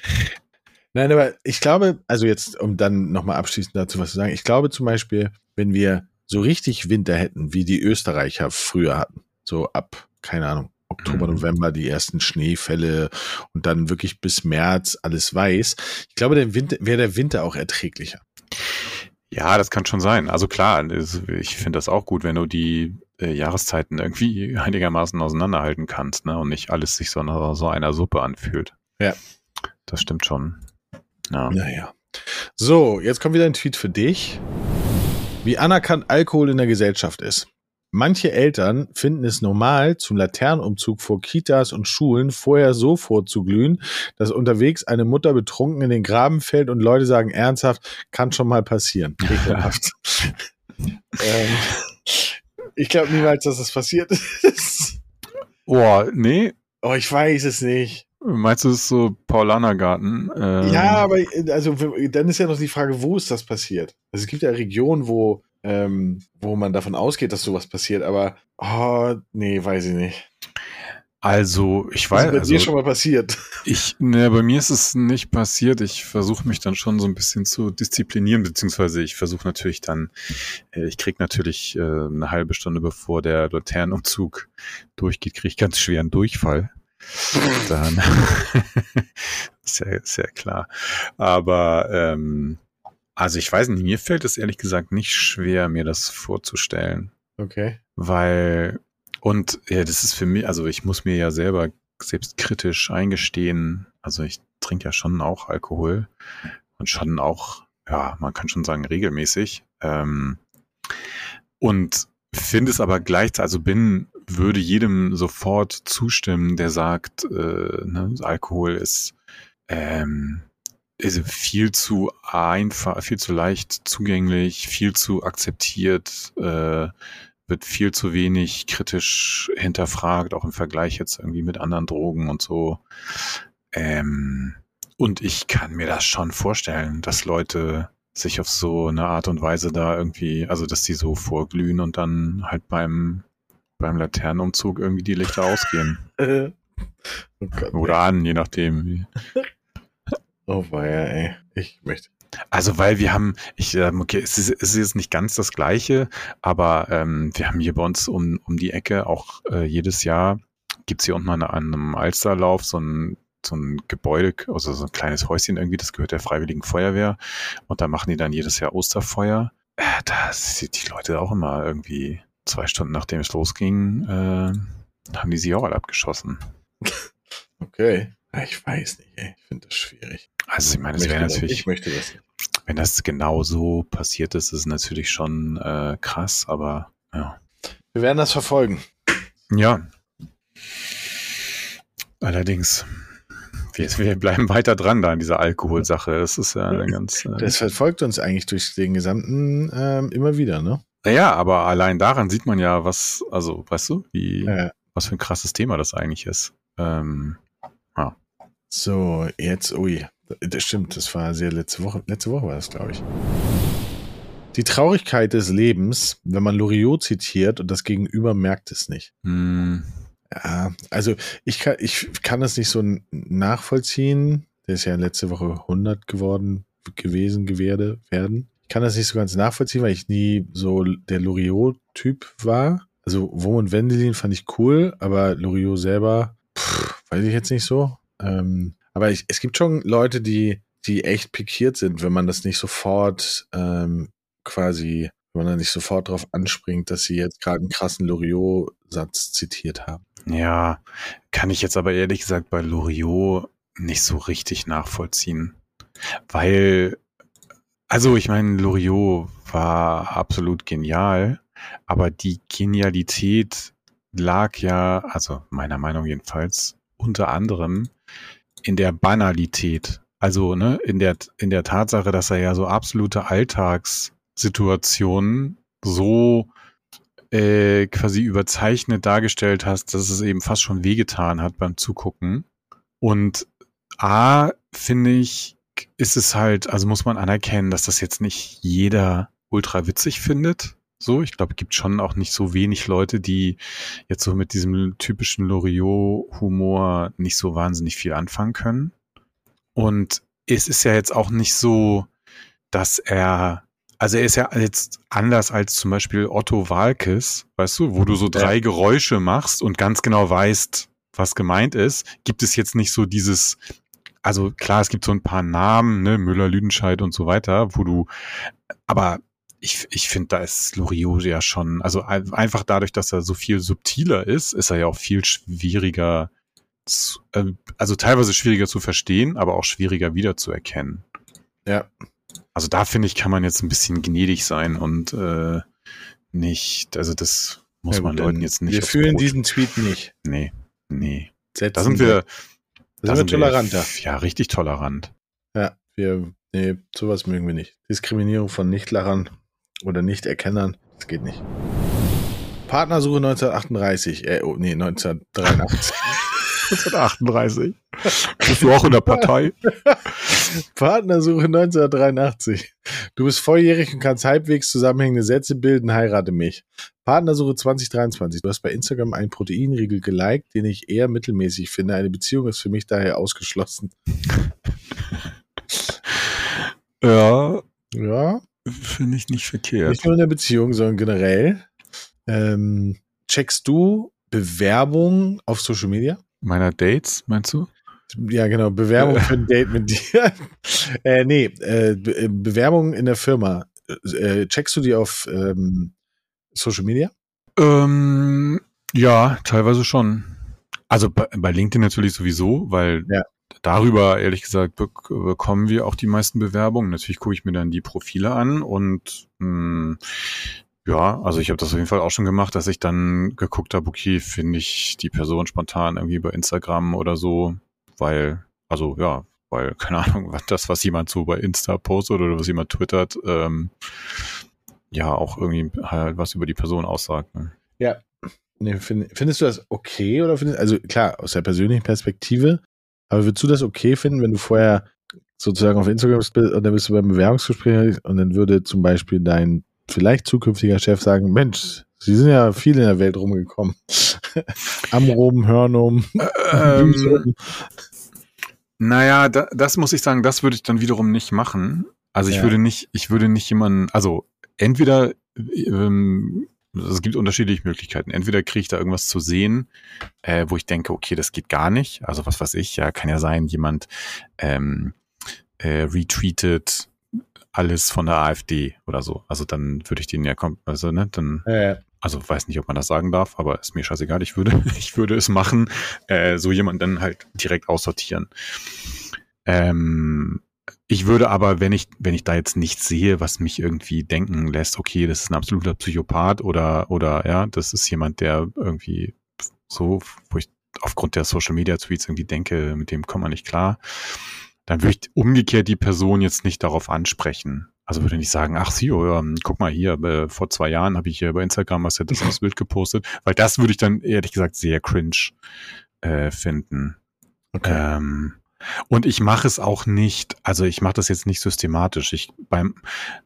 [LAUGHS] Nein, aber ich glaube, also jetzt, um dann nochmal abschließend dazu was zu sagen, ich glaube zum Beispiel, wenn wir so richtig Winter hätten, wie die Österreicher früher hatten, so ab, keine Ahnung, Oktober, mhm. November die ersten Schneefälle und dann wirklich bis März alles weiß. Ich glaube, der Winter wäre der Winter auch erträglicher. Ja, das kann schon sein. Also klar, ich finde das auch gut, wenn du die äh, Jahreszeiten irgendwie einigermaßen auseinanderhalten kannst, ne? Und nicht alles sich so nach so einer Suppe anfühlt. Ja. Das stimmt schon. Ja. Naja. So, jetzt kommt wieder ein Tweet für dich. Wie anerkannt Alkohol in der Gesellschaft ist. Manche Eltern finden es normal, zum Laternenumzug vor Kitas und Schulen vorher so vorzuglühen, dass unterwegs eine Mutter betrunken in den Graben fällt und Leute sagen ernsthaft, kann schon mal passieren. [LAUGHS] Ekelhaft. ähm, ich glaube niemals, dass das passiert ist. Boah, nee. Oh, ich weiß es nicht. Meinst du, es ist so Paulanergarten? Ähm, Ja, aber also dann ist ja noch die Frage, wo ist das passiert? Also es gibt ja Regionen, wo ähm, wo man davon ausgeht, dass sowas passiert, aber oh, nee, weiß ich nicht. Also, ich Was ist weiß, bei dir also, schon mal passiert? [LAUGHS] ich, ne, bei mir ist es nicht passiert. Ich versuche mich dann schon so ein bisschen zu disziplinieren, beziehungsweise ich versuche natürlich dann, äh, ich krieg natürlich äh, eine halbe Stunde bevor der Laternenumzug durchgeht, kriege ich ganz schweren Durchfall. Dann ist, ja, ist ja klar. Aber ähm, also ich weiß nicht, mir fällt es ehrlich gesagt nicht schwer, mir das vorzustellen. Okay. Weil, und ja, das ist für mich, also ich muss mir ja selber selbst kritisch eingestehen, also ich trinke ja schon auch Alkohol und schon auch, ja, man kann schon sagen, regelmäßig. Ähm, und finde es aber gleichzeitig, also bin, würde jedem sofort zustimmen, der sagt, äh, ne, Alkohol ist, ähm, ist viel zu einfach, viel zu leicht zugänglich, viel zu akzeptiert, äh, wird viel zu wenig kritisch hinterfragt, auch im Vergleich jetzt irgendwie mit anderen Drogen und so. Ähm, und ich kann mir das schon vorstellen, dass Leute sich auf so eine Art und Weise da irgendwie, also dass die so vorglühen und dann halt beim, beim Laternenumzug irgendwie die Lichter ausgehen. [LAUGHS] oh Gott. Oder an, je nachdem. Wie. [LAUGHS] Oh weia, ey. Ich möchte. Also weil wir haben, ich, ähm, okay, es ist, es ist jetzt nicht ganz das Gleiche, aber ähm, wir haben hier bei uns um, um die Ecke auch äh, jedes Jahr gibt's hier unten an, an einem Alsterlauf so ein so ein Gebäude, also so ein kleines Häuschen irgendwie, das gehört der Freiwilligen Feuerwehr und da machen die dann jedes Jahr Osterfeuer. Äh, da sind die Leute auch immer irgendwie zwei Stunden nachdem es losging, äh, haben die sich auch alle abgeschossen. [LAUGHS] Okay. Ja, Ich weiß nicht, ey. Ich finde das schwierig. Also ich meine, es wäre natürlich, Ich möchte das wenn das genau so passiert ist, ist es natürlich schon äh, krass, aber ja. Wir werden das verfolgen. Ja. Allerdings, wir, wir bleiben weiter dran da an dieser Alkoholsache. Das ist ja eine ganz. Äh, Das verfolgt uns eigentlich durch den gesamten ähm, immer wieder, ne? naja, aber allein daran sieht man ja, was, also, weißt du, wie, Ja. was für ein krasses Thema das eigentlich ist. Ähm, So, jetzt, ui, das stimmt, das war sehr letzte Woche, letzte Woche war das, glaube ich. Die Traurigkeit des Lebens, wenn man Loriot zitiert und das Gegenüber merkt es nicht. mh, Ja, also ich kann, ich kann das nicht so nachvollziehen. Der ist ja letzte Woche 100 geworden, gewesen, gewerde, werden. Ich kann das nicht so ganz nachvollziehen, weil ich nie so der Loriot-Typ war. Also Wurm und Wendelin fand ich cool, aber Loriot selber, pff, weiß ich jetzt nicht so. Ähm, aber ich, es gibt schon Leute, die, die echt pikiert sind, wenn man das nicht sofort ähm, quasi, wenn man da nicht sofort drauf anspringt, dass sie jetzt gerade einen krassen Loriot-Satz zitiert haben. ja, kann ich jetzt aber ehrlich gesagt bei Loriot nicht so richtig nachvollziehen. Weil, also ich meine, Loriot war absolut genial, aber die Genialität lag ja, also meiner Meinung jedenfalls, unter anderem in der Banalität. Also ne, in der in der Tatsache, dass er ja so absolute Alltagssituationen so äh, quasi überzeichnet dargestellt hast, dass es eben fast schon wehgetan hat beim Zugucken. Und A, finde ich, ist es halt, also muss man anerkennen, dass das jetzt nicht jeder ultra witzig findet. So, ich glaube, es gibt schon auch nicht so wenig Leute, die jetzt so mit diesem typischen Loriot-Humor nicht so wahnsinnig viel anfangen können. Und es ist ja jetzt auch nicht so, dass er, also er ist ja jetzt anders als zum Beispiel Otto Walkes, weißt du, wo du so drei Geräusche machst und ganz genau weißt, was gemeint ist, gibt es jetzt nicht so dieses, also klar, es gibt so ein paar Namen, ne, Müller, Lüdenscheid und so weiter, wo du, aber ich, ich finde, da ist Loriot ja schon, also einfach dadurch, dass er so viel subtiler ist, ist er ja auch viel schwieriger, zu, äh, also teilweise schwieriger zu verstehen, aber auch schwieriger wiederzuerkennen. Ja. Also da finde ich, kann man jetzt ein bisschen gnädig sein und äh, nicht, also das muss ja, man Leuten jetzt nicht. Wir fühlen diesen Tweet nicht. Nee, nee. Setzen da sind wir, da sind wir toleranter. Ja, richtig tolerant. Ja, wir, nee, sowas mögen wir nicht. Diskriminierung von Nichtlachern oder Nichterkennern, das geht nicht. Partnersuche 1938, äh, oh, nee, 1983. 1938. [LAUGHS] Bist du auch in der Partei? [LAUGHS] Partnersuche 1983. Du bist volljährig und kannst halbwegs zusammenhängende Sätze bilden, heirate mich. Partnersuche 2023. Du hast bei Instagram einen Proteinriegel geliked, den ich eher mittelmäßig finde. Eine Beziehung ist für mich daher ausgeschlossen. Ja. Ja. Finde ich nicht verkehrt. Nicht nur in der Beziehung, sondern generell. Ähm, checkst du Bewerbungen auf Social Media? Meiner Dates, meinst du? Ja, genau. Bewerbung für ein Date mit [LAUGHS] dir. äh, nee, äh, Be äh, Bewerbung in der Firma. Äh, checkst du die auf ähm, Social Media? Ähm, ja, teilweise schon. Also bei, bei LinkedIn natürlich sowieso, weil ja darüber, ehrlich gesagt, bekommen wir auch die meisten Bewerbungen. Natürlich gucke ich mir dann die Profile an und mh, hm, ja, also ich habe das auf jeden Fall auch schon gemacht, dass ich dann geguckt habe, okay, finde ich die Person spontan irgendwie bei Instagram oder so, weil, also ja, weil, [LAUGHS] keine Ahnung, was das, was jemand so bei Insta postet oder was jemand twittert, ähm, ja, auch irgendwie halt was über die Person aussagt. Ne? Ja. Nee, find, findest du das okay oder findest also klar, aus der persönlichen Perspektive aber würdest du das okay finden, wenn du vorher sozusagen auf Instagram bist und dann bist du beim Bewerbungsgespräch und dann würde zum Beispiel dein vielleicht zukünftiger Chef sagen, Mensch, Sie sind ja viel in der Welt rumgekommen. [LAUGHS] Amrum, Hörnum. Ähm, naja, da, das muss ich sagen, das würde ich dann wiederum nicht machen. Also ich ja. würde nicht, ich würde nicht jemanden, also entweder ähm, es gibt unterschiedliche Möglichkeiten. Entweder kriege ich da irgendwas zu sehen, äh, wo ich denke, okay, das geht gar nicht. Also was weiß ich, ja, kann ja sein, jemand ähm, äh, retweetet alles von der AfD oder so. Also dann würde ich den ja kommen, also ne, dann ja, also weiß nicht, ob man das sagen darf, aber ist mir scheißegal, ich würde, [LAUGHS] ich würde es machen, äh, so jemanden dann halt direkt aussortieren. Ähm, ich würde aber, wenn ich, wenn ich da jetzt nichts sehe, was mich irgendwie denken lässt, okay, das ist ein absoluter Psychopath oder, oder ja, das ist jemand, der irgendwie so, wo ich aufgrund der Social Media Tweets irgendwie denke, mit dem kommt man nicht klar, dann würde ich umgekehrt die Person jetzt nicht darauf ansprechen. Also würde nicht sagen, ach sie, ähm, guck mal hier, äh, vor zwei Jahren habe ich hier bei Instagram was ja das, das Bild gepostet, weil das würde ich dann ehrlich gesagt sehr cringe äh, finden. Okay. Ähm, und ich mache es auch nicht, also ich mache das jetzt nicht systematisch. Ich beim,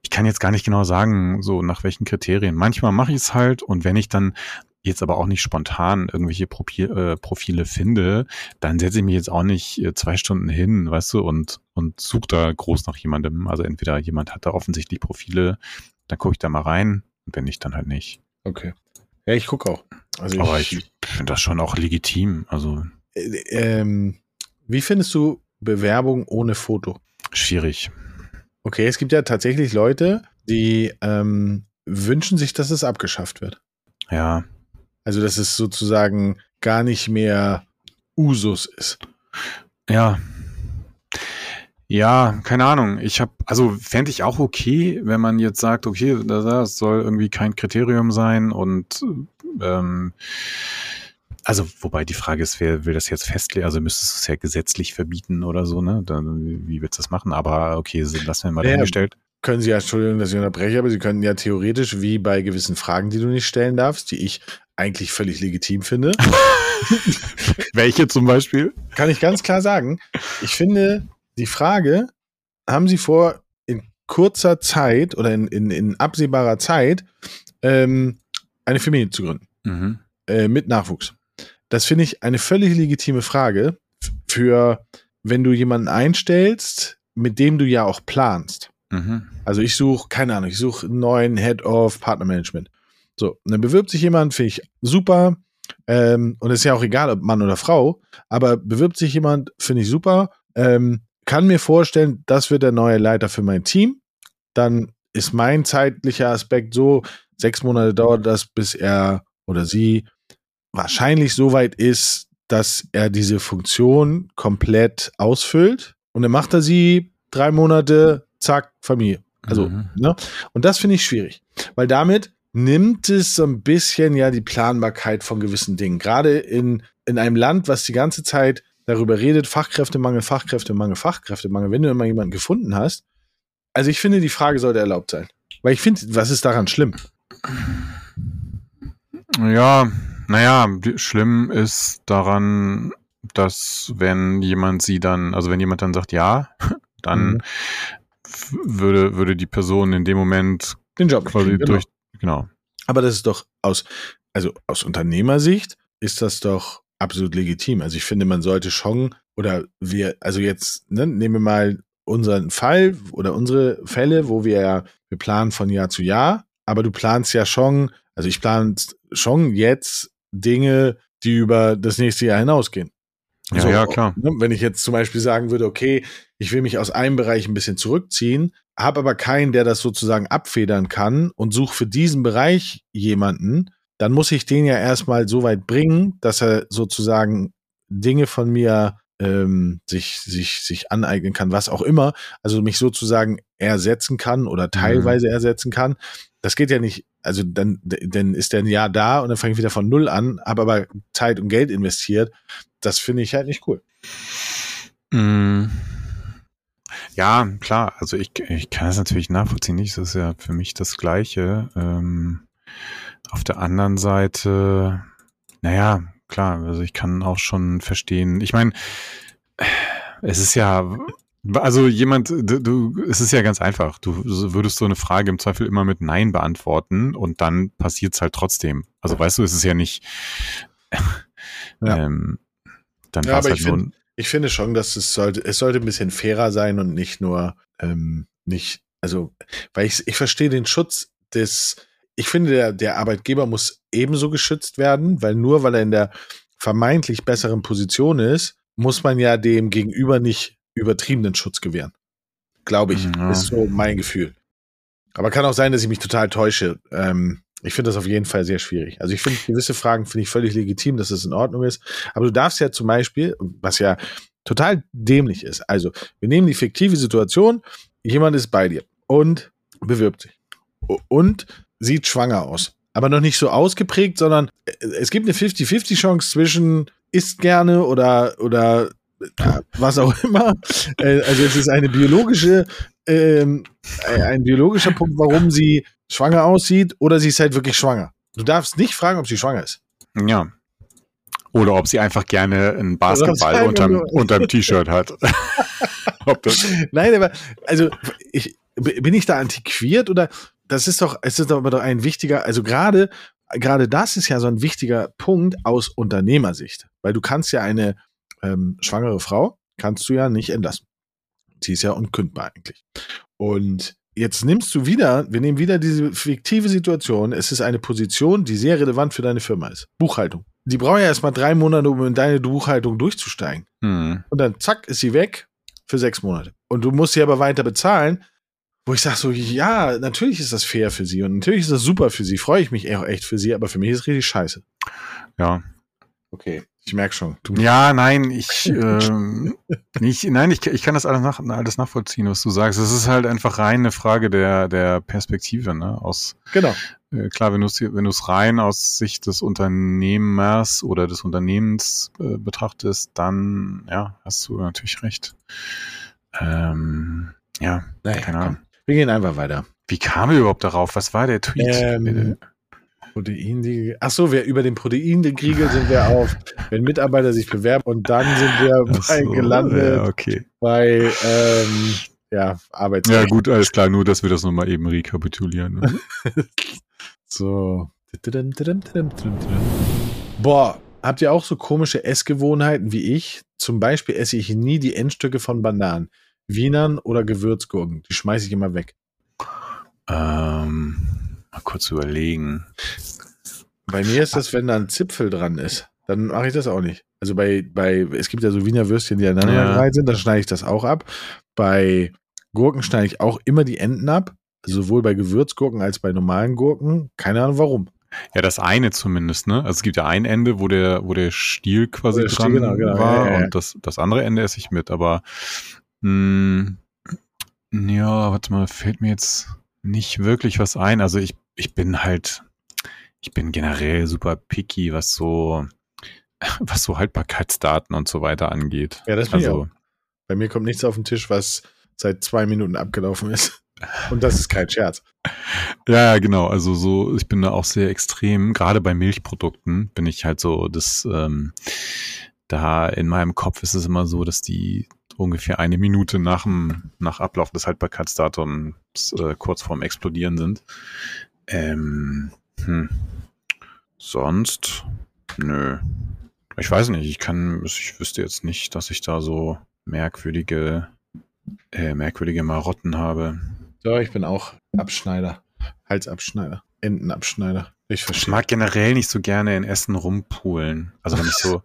ich kann jetzt gar nicht genau sagen, so nach welchen Kriterien. Manchmal mache ich es halt und wenn ich dann jetzt aber auch nicht spontan irgendwelche Profil, äh, Profile finde, dann setze ich mich jetzt auch nicht äh, zwei Stunden hin, weißt du, und, und suche da groß nach jemandem. Also entweder jemand hat da offensichtlich Profile, dann gucke ich da mal rein und wenn nicht, dann halt nicht. Okay. Ja, ich gucke auch. Also aber ich, ich finde das schon auch legitim. Also äh, ähm, wie findest du Bewerbung ohne Foto? Schwierig. Okay, es gibt ja tatsächlich Leute, die ähm, wünschen sich, dass es abgeschafft wird. Ja. Also, dass es sozusagen gar nicht mehr Usus ist. Ja. Ja, keine Ahnung. Ich habe, also fände ich auch okay, wenn man jetzt sagt, okay, das soll irgendwie kein Kriterium sein und ähm, also, wobei die Frage ist, wer will das jetzt festlegen? Also müsstest du es ja gesetzlich verbieten oder so, ne? Dann, wie willst du das machen? Aber okay, lassen wir mal ja, dahingestellt. Können Sie ja, Entschuldigung, dass ich unterbreche, aber Sie könnten ja theoretisch, wie bei gewissen Fragen, die du nicht stellen darfst, die ich eigentlich völlig legitim finde. [LAUGHS] Welche zum Beispiel? Kann ich ganz klar sagen. Ich finde, die Frage, haben Sie vor, in kurzer Zeit oder in, in, in absehbarer Zeit ähm, eine Familie zu gründen? Mhm. Äh, mit Nachwuchs. Das finde ich eine völlig legitime Frage für, wenn du jemanden einstellst, mit dem du ja auch planst. Mhm. Also ich suche, keine Ahnung, ich suche einen neuen Head of Partnermanagement. So, dann bewirbt sich jemand, finde ich super. Ähm, und es ist ja auch egal, ob Mann oder Frau, aber bewirbt sich jemand, finde ich super. Ähm, kann mir vorstellen, das wird der neue Leiter für mein Team. Dann ist mein zeitlicher Aspekt so, sechs Monate dauert das, bis er oder sie wahrscheinlich so weit ist, dass er diese Funktion komplett ausfüllt und dann macht er sie drei Monate, zack, Familie. Also, mhm. ne? Und das finde ich schwierig, weil damit nimmt es so ein bisschen ja die Planbarkeit von gewissen Dingen. Gerade in, in einem Land, was die ganze Zeit darüber redet, Fachkräftemangel, Fachkräftemangel, Fachkräftemangel, wenn du immer jemanden gefunden hast. Also ich finde, die Frage sollte erlaubt sein. Weil ich finde, was ist daran schlimm? Ja, naja, schlimm ist daran, dass wenn jemand sie dann, also wenn jemand dann sagt ja, [LAUGHS] dann mhm. würde, würde die Person in dem Moment den Job quasi genau. durch, genau. Aber das ist doch aus, also aus Unternehmersicht ist das doch absolut legitim. Also ich finde, man sollte schon, oder wir, also jetzt, ne, nehmen wir mal unseren Fall oder unsere Fälle, wo wir ja, wir planen von Jahr zu Jahr, aber du planst ja schon, also ich plane schon jetzt Dinge, die über das nächste Jahr hinausgehen. Ja, so, ja, klar. Ne, wenn ich jetzt zum Beispiel sagen würde, okay, ich will mich aus einem Bereich ein bisschen zurückziehen, habe aber keinen, der das sozusagen abfedern kann und suche für diesen Bereich jemanden, dann muss ich den ja erstmal so weit bringen, dass er sozusagen Dinge von mir ähm, sich, sich, sich aneignen kann, was auch immer, also mich sozusagen ersetzen kann oder mhm. teilweise mhm. ersetzen kann. Das geht ja nicht, also dann, dann ist der ein Jahr da und dann fange ich wieder von null an, habe aber Zeit und Geld investiert. Das finde ich halt nicht cool. Mhm. Ja, klar, also ich, ich kann es natürlich nachvollziehen, das ist ja für mich das Gleiche. Ähm, auf der anderen Seite, naja, klar, also ich kann auch schon verstehen. Ich meine, es ist ja, also jemand, du, du, es ist ja ganz einfach. Du würdest so eine Frage im Zweifel immer mit Nein beantworten und dann passiert es halt trotzdem. Also weißt du, es ist ja nicht. [LAUGHS] ja. Ähm, dann ja, aber halt ich, find, ich finde schon, dass es sollte, es sollte ein bisschen fairer sein und nicht nur ähm, nicht, also, weil ich, ich verstehe den Schutz des ich finde, der, der Arbeitgeber muss ebenso geschützt werden, weil nur weil er in der vermeintlich besseren Position ist, muss man ja dem Gegenüber nicht übertriebenen Schutz gewähren. Glaube ich. Ja. Ist so mein Gefühl. Aber kann auch sein, dass ich mich total täusche. Ähm, ich finde das auf jeden Fall sehr schwierig. Also ich finde gewisse Fragen finde ich völlig legitim, dass es in Ordnung ist. Aber du darfst ja zum Beispiel, was ja total dämlich ist. Also wir nehmen die fiktive Situation, jemand ist bei dir und bewirbt sich. Und sieht schwanger aus. Aber noch nicht so ausgeprägt, sondern äh, es gibt eine 50-50 Chance zwischen isst gerne oder, oder was auch immer. Äh, also es ist eine biologische, ähm, ein biologischer Punkt, warum sie schwanger aussieht oder sie ist halt wirklich schwanger. Du darfst nicht fragen, ob sie schwanger ist. Ja. Oder ob sie einfach gerne einen Basketball unterm, unterm T-Shirt hat. [LAUGHS] Nein, aber also ich, bin ich da antiquiert oder das ist doch, es ist aber doch ein wichtiger, also gerade, gerade das ist ja so ein wichtiger Punkt aus Unternehmersicht, weil du kannst ja eine ähm, schwangere Frau, kannst du ja nicht entlassen. Sie ist ja unkündbar eigentlich. Und jetzt nimmst du wieder, wir nehmen wieder diese fiktive Situation, es ist eine Position, die sehr relevant für deine Firma ist. Buchhaltung. Die braucht ja erstmal drei Monate, um in deine Buchhaltung durchzusteigen. Mhm. Und dann zack, ist sie weg für sechs Monate. Und du musst sie aber weiter bezahlen, wo ich sage so, ja, natürlich ist das fair für sie und natürlich ist das super für sie, freue ich mich auch echt für sie, aber für mich ist es richtig scheiße. Ja. Okay, ich merke schon. Du ja, nein, ich, [LAUGHS] ähm, [LAUGHS] nicht, nein, ich, ich kann das alles, nach, alles nachvollziehen, was du sagst. Es ist halt einfach rein eine Frage der, der Perspektive, ne? Aus, genau. Äh, klar, wenn du es wenn du's rein aus Sicht des Unternehmers oder des Unternehmens äh, betrachtest, dann, ja, hast du natürlich recht. Ähm, ja, naja, keine Ahnung. Wir gehen einfach weiter. Wie kam wir überhaupt darauf? Was war der Tweet? Ähm, Protein, ach so, wir über den Protein-Kriegel sind wir auf, wenn Mitarbeiter sich bewerben und dann sind wir bei so, gelandet ja, okay. bei ähm, ja, Arbeitsrecht. Ja gut, alles klar, nur dass wir das nochmal eben rekapitulieren. Ne? [LAUGHS] so. Boah, habt ihr auch so komische Essgewohnheiten wie ich? Zum Beispiel esse ich nie die Endstücke von Bananen. Wienern oder Gewürzgurken? Die schmeiße ich immer weg. Ähm, mal kurz überlegen. Bei mir ist das, wenn da ein Zipfel dran ist, dann mache ich das auch nicht. Also bei, bei, es gibt ja so Wiener Würstchen, die aneinander ja. sind, dann schneide ich das auch ab. Bei Gurken schneide ich auch immer die Enden ab. sowohl bei Gewürzgurken als bei normalen Gurken. Keine Ahnung warum. Ja, das eine zumindest, ne? Also es gibt ja ein Ende, wo der, wo der Stiel quasi der dran Stiel, genau, genau. war Ja, ja, ja. und das, das andere Ende esse ich mit, aber mh, ja, warte mal, fällt mir jetzt nicht wirklich was ein. Also ich, ich bin halt, ich bin generell super picky, was so, [LAUGHS] was so Haltbarkeitsdaten und so weiter angeht. Ja, das also, auch. Bei mir kommt nichts auf den Tisch, was seit zwei Minuten abgelaufen ist. [LAUGHS] Und das ist kein Scherz. Ja, ja, genau. Also so, ich bin da auch sehr extrem. Gerade bei Milchprodukten bin ich halt so, das, ähm, da in meinem Kopf ist es immer so, dass die ungefähr eine Minute nach dem, nach Ablauf des Haltbarkeitsdatums äh, kurz vorm Explodieren sind. Ähm, hm. Sonst, nö. Ich weiß nicht, ich kann, ich wüsste jetzt nicht, dass ich da so merkwürdige, äh, merkwürdige Marotten habe. So, ich bin auch Abschneider. Halsabschneider. Entenabschneider. Ich Ich verstehe. mag generell nicht so gerne in Essen rumpulen. Also wenn ich so,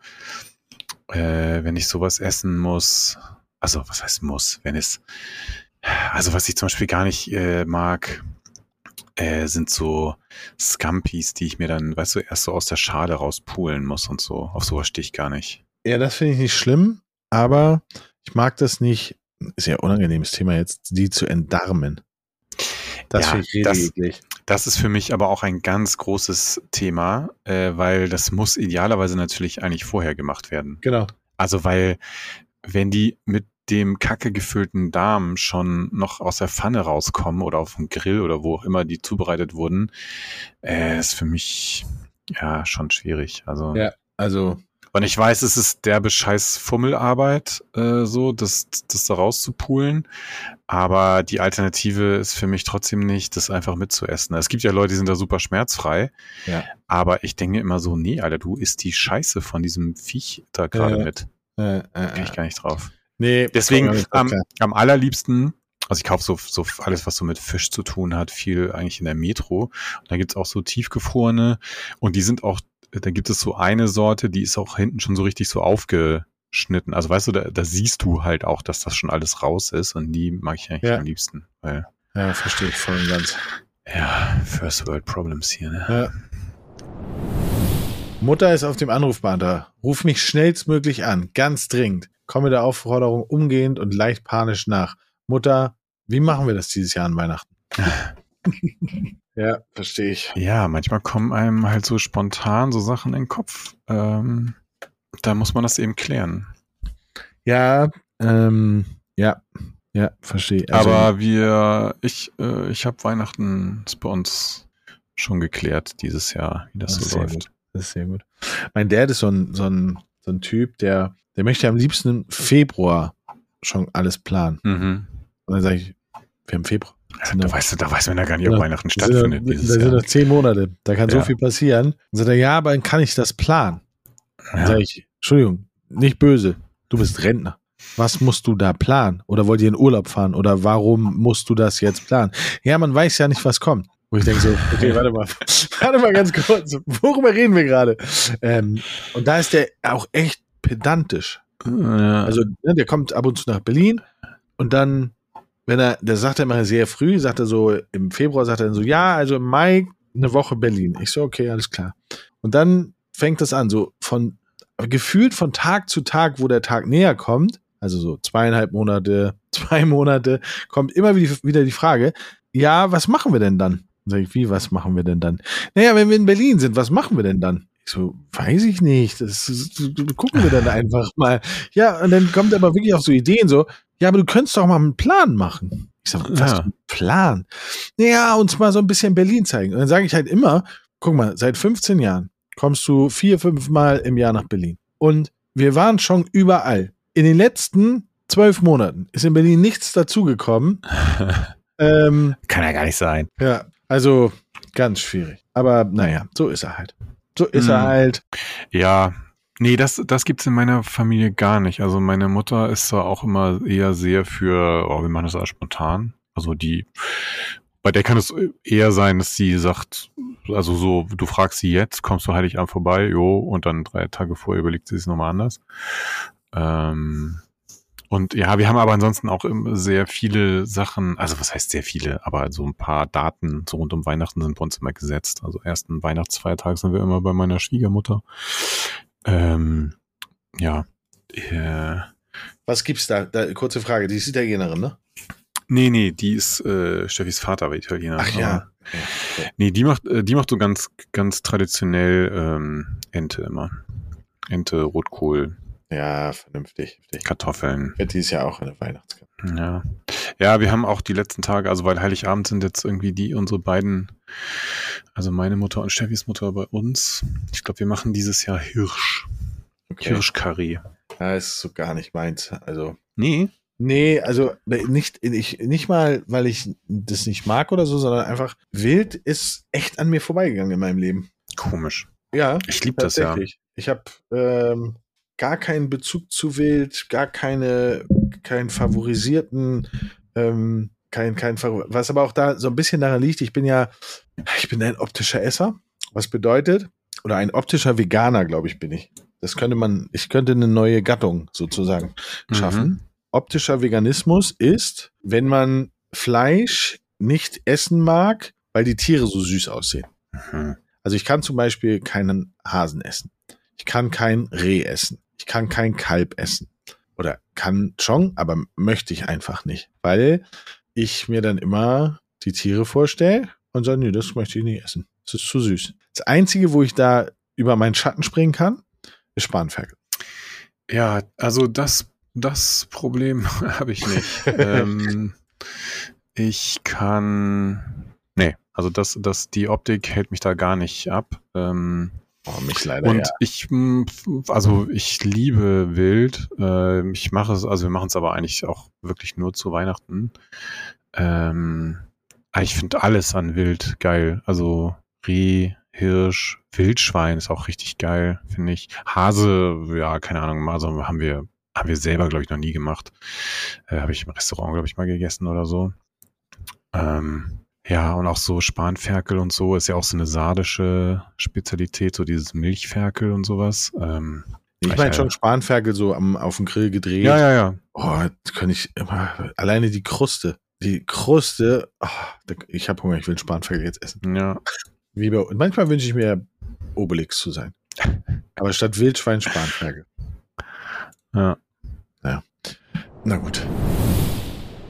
[LAUGHS] äh, wenn ich sowas essen muss, also was heißt muss, wenn es, also was ich zum Beispiel gar nicht äh, mag, äh, sind so Scampis, die ich mir dann, weißt du, erst so aus der Schale rauspulen muss und so. Auf sowas stehe ich gar nicht. Ja, das finde ich nicht schlimm, aber ich mag das nicht. Ist ja ein unangenehmes Thema jetzt, die zu entdarmen. Das Ja, finde ich das-. Das ist für mich aber auch ein ganz großes Thema, äh, weil das muss idealerweise natürlich eigentlich vorher gemacht werden. Genau. Also weil, wenn die mit dem kacke gefüllten Darm schon noch aus der Pfanne rauskommen oder auf dem Grill oder wo auch immer die zubereitet wurden, äh, ist für mich ja schon schwierig. Also Ja. Also, und ich weiß, es ist derbe scheiß Fummelarbeit, äh, so, das, das da rauszupulen. Aber die Alternative ist für mich trotzdem nicht, das einfach mitzuessen. Es gibt ja Leute, die sind da super schmerzfrei. Ja. Aber ich denke immer so, nee, Alter, du isst die Scheiße von diesem Viech da gerade Ja. mit. äh, äh, Kann ich äh. gar nicht drauf. Nee, Deswegen am, am allerliebsten, also ich kaufe so, so alles, was so mit Fisch zu tun hat, viel eigentlich in der Metro. Und da gibt's auch so tiefgefrorene und die sind auch, da gibt es so eine Sorte, die ist auch hinten schon so richtig so aufgeschnitten. Also weißt du, da, da siehst du halt auch, dass das schon alles raus ist und die mag ich eigentlich Ja. am liebsten. Weil, Ja, verstehe ich voll und ganz. ja, First World Problems hier, ne? Ja. Mutter ist auf dem Anrufbeantworter. Ruf mich schnellstmöglich an, ganz dringend. Komme der Aufforderung umgehend und leicht panisch nach. Mutter, wie machen wir das dieses Jahr an Weihnachten? [LAUGHS] ja, verstehe ich. Ja, manchmal kommen einem halt so spontan so Sachen in den Kopf. Ähm, da muss man das eben klären. Ja, ähm, ja, ja, verstehe. Also, Aber wir, ich, äh, ich habe Weihnachten ist bei uns schon geklärt dieses Jahr, wie das Das ist so läuft. gut. das ist sehr gut. Mein Dad ist so ein, so ein, so ein Typ, der, der möchte am liebsten im Februar schon alles planen. Mhm. Und dann sage ich, wir haben Februar. Ja, da, weißt du, da weiß man ja gar nicht, ob Ja, Weihnachten stattfindet dieses das sind noch zehn Monate. Da kann so Ja. viel passieren. Dann sagt er, ja, aber dann kann ich das planen. Dann sage ich, Entschuldigung, nicht böse. Du bist Rentner. Was musst du da planen? Oder wollt ihr in Urlaub fahren? Oder warum musst du das jetzt planen? Ja, man weiß ja nicht, was kommt. Wo ich denke so, [LAUGHS] okay, warte mal, warte mal ganz kurz. Worüber reden wir gerade? Ähm, und da ist der auch echt pedantisch. Ja. Also, ne, der kommt ab und zu nach Berlin und dann, wenn er, der sagt er immer sehr früh, sagt er so, im Februar sagt er dann so, ja, also im Mai eine Woche Berlin. Ich so, okay, alles klar. Und dann fängt das an, so von, gefühlt von Tag zu Tag, wo der Tag näher kommt, also so zweieinhalb Monate, [LAUGHS] zwei Monate, kommt immer wieder die Frage, ja, was machen wir denn dann? Dann sag ich, wie, was machen wir denn dann? Naja, wenn wir in Berlin sind, was machen wir denn dann? Ich so, weiß ich nicht. Das, ist- gucken wir dann einfach mal. Ja, und dann kommt aber wirklich auch so Ideen so, ja, aber du könntest doch mal einen Plan machen. Ich sag, was Ja. ein Plan? Naja, uns mal so ein bisschen Berlin zeigen. Und dann sage ich halt immer, guck mal, seit 15 Jahren kommst du vier, fünf Mal im Jahr nach Berlin. Und wir waren schon überall. In den letzten zwölf Monaten ist in Berlin nichts dazugekommen. [LAUGHS] ähm, Kann ja gar nicht sein. ja, also ganz schwierig. Aber naja, so ist er halt. So ist er Mhm. halt. Ja, nee, das, das gibt's in meiner Familie gar nicht. Also meine Mutter ist da auch immer eher sehr für, oh, wir machen das alles spontan. Also die, bei der kann es eher sein, dass sie sagt, also so, du fragst sie jetzt, kommst du Heiligabend vorbei, jo, und dann drei Tage vorher überlegt sie es nochmal anders. Ähm, Und ja, wir haben aber ansonsten auch sehr viele Sachen, also was heißt sehr viele, aber so ein paar Daten so rund um Weihnachten sind bei uns immer gesetzt. Also ersten Weihnachtsfeiertag sind wir immer bei meiner Schwiegermutter. Ähm, ja. Äh, Was gibt's da? da? Kurze Frage, die ist Italienerin, ne? Nee, nee, die ist äh, Steffis Vater war Italiener. Ach ja. Aber, Nee, die macht, äh, die macht so ganz, ganz traditionell ähm, Ente immer. Ente, Rotkohl, Ja, vernünftig. vernünftig. Kartoffeln. Ja, Die ist ja auch eine Weihnachtskarte. Ja. Ja, wir haben auch die letzten Tage, also weil Heiligabend sind jetzt irgendwie die, unsere beiden, also meine Mutter und Steffis Mutter bei uns. Ich glaube, wir machen dieses Jahr Hirsch. Okay. Hirschkarree. Ja, ist so gar nicht meins. Also. Nee. Nee, also nicht, ich, nicht mal, weil ich das nicht mag oder so, sondern einfach wild ist echt an mir vorbeigegangen in meinem Leben. Komisch. Ja, Ich liebe das ja. Ich habe ähm, gar keinen Bezug zu wild, gar keine, keinen favorisierten, ähm, kein, kein was aber auch da so ein bisschen daran liegt, ich bin ja, ich bin ein optischer Esser. Was bedeutet, oder ein optischer Veganer, glaube ich, bin ich. Das könnte man, ich könnte eine neue Gattung sozusagen schaffen. Mhm. Optischer Veganismus ist, wenn man Fleisch nicht essen mag, weil die Tiere so süß aussehen. Mhm. Also ich kann zum Beispiel keinen Hasen essen. Ich kann kein Reh essen. Ich kann kein Kalb essen. Oder kann schon, aber möchte ich einfach nicht. Weil ich mir dann immer die Tiere vorstelle und sage, nee, das möchte ich nicht essen. Das ist zu süß. Das Einzige, wo ich da über meinen Schatten springen kann, ist Spanferkel. Ja, also das, das Problem [LAUGHS] habe ich nicht. ähm, ich kann, nee, also das, das, die Optik hält mich da gar nicht ab. Ähm, Oh, mich leider und ja. ich, mh, also ich liebe Wild. Äh, ich mache es, also wir machen es aber eigentlich auch wirklich nur zu Weihnachten. Ähm, aber ich finde alles an Wild geil. Also Reh, Hirsch, Wildschwein ist auch richtig geil, finde ich. Hase, ja, keine Ahnung, also haben wir, haben wir selber, glaube ich, noch nie gemacht. Äh, Habe ich im Restaurant, glaube ich, mal gegessen oder so. Ähm, ja, und auch so Spanferkel und so ist ja auch so eine sardische Spezialität, so dieses Milchferkel und sowas. Ähm, Ich meine schon Spanferkel so am, auf dem Grill gedreht. ja, ja, ja. Oh, kann ich immer, alleine die Kruste. Die Kruste, oh, ich habe Hunger, ich will Spanferkel jetzt essen. Ja, Wie bei, manchmal wünsche ich mir, Obelix zu sein. Aber statt Wildschwein Spanferkel. ja. Na gut.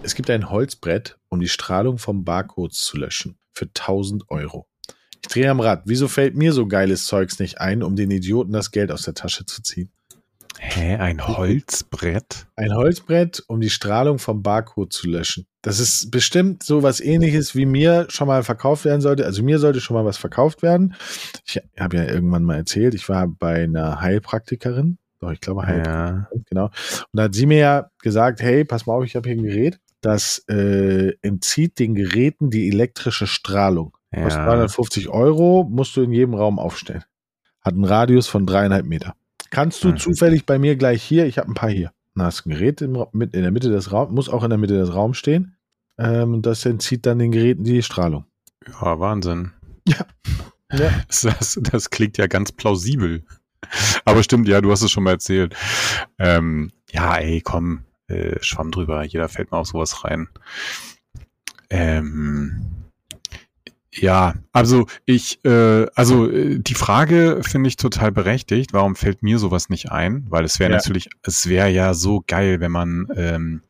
Es gibt ein Holzbrett, um die Strahlung vom Barcodes zu löschen. Für 1000 Euro. Ich drehe am Rad. Wieso fällt mir so geiles Zeugs nicht ein, um den Idioten das Geld aus der Tasche zu ziehen? Hä, ein Holzbrett? Ein Holzbrett, um die Strahlung vom Barcode zu löschen. Das ist bestimmt so was ähnliches, wie mir schon mal verkauft werden sollte. Also mir sollte schon mal was verkauft werden. Ich habe ja irgendwann mal erzählt, ich war bei einer Heilpraktikerin. Doch, ich glaube Heilpraktikerin, Ja. genau. Und da hat sie mir ja gesagt, hey, pass mal auf, ich habe hier ein Gerät, das äh, entzieht den Geräten die elektrische Strahlung. Kostet ja. 350 Euro, musst du in jedem Raum aufstellen. Hat einen Radius von dreieinhalb Meter. Kannst du Mhm. zufällig bei mir gleich hier, ich habe ein paar hier. Dann hast ein Gerät im, mit, in der Mitte des Raums, muss auch in der Mitte des Raums stehen. Ähm, das entzieht dann den Geräten die Strahlung. ja, Wahnsinn. Ja. [LAUGHS] Das, das klingt ja ganz plausibel. Aber stimmt, ja, du hast es schon mal erzählt. Ähm, ja, ey, komm, äh, Schwamm drüber, jeder fällt mal auf sowas rein. Ähm, ja, also ich, äh, also äh, die Frage finde ich total berechtigt. Warum fällt mir sowas nicht ein? Weil es wäre Ja. natürlich, es wäre ja so geil, wenn man, ähm,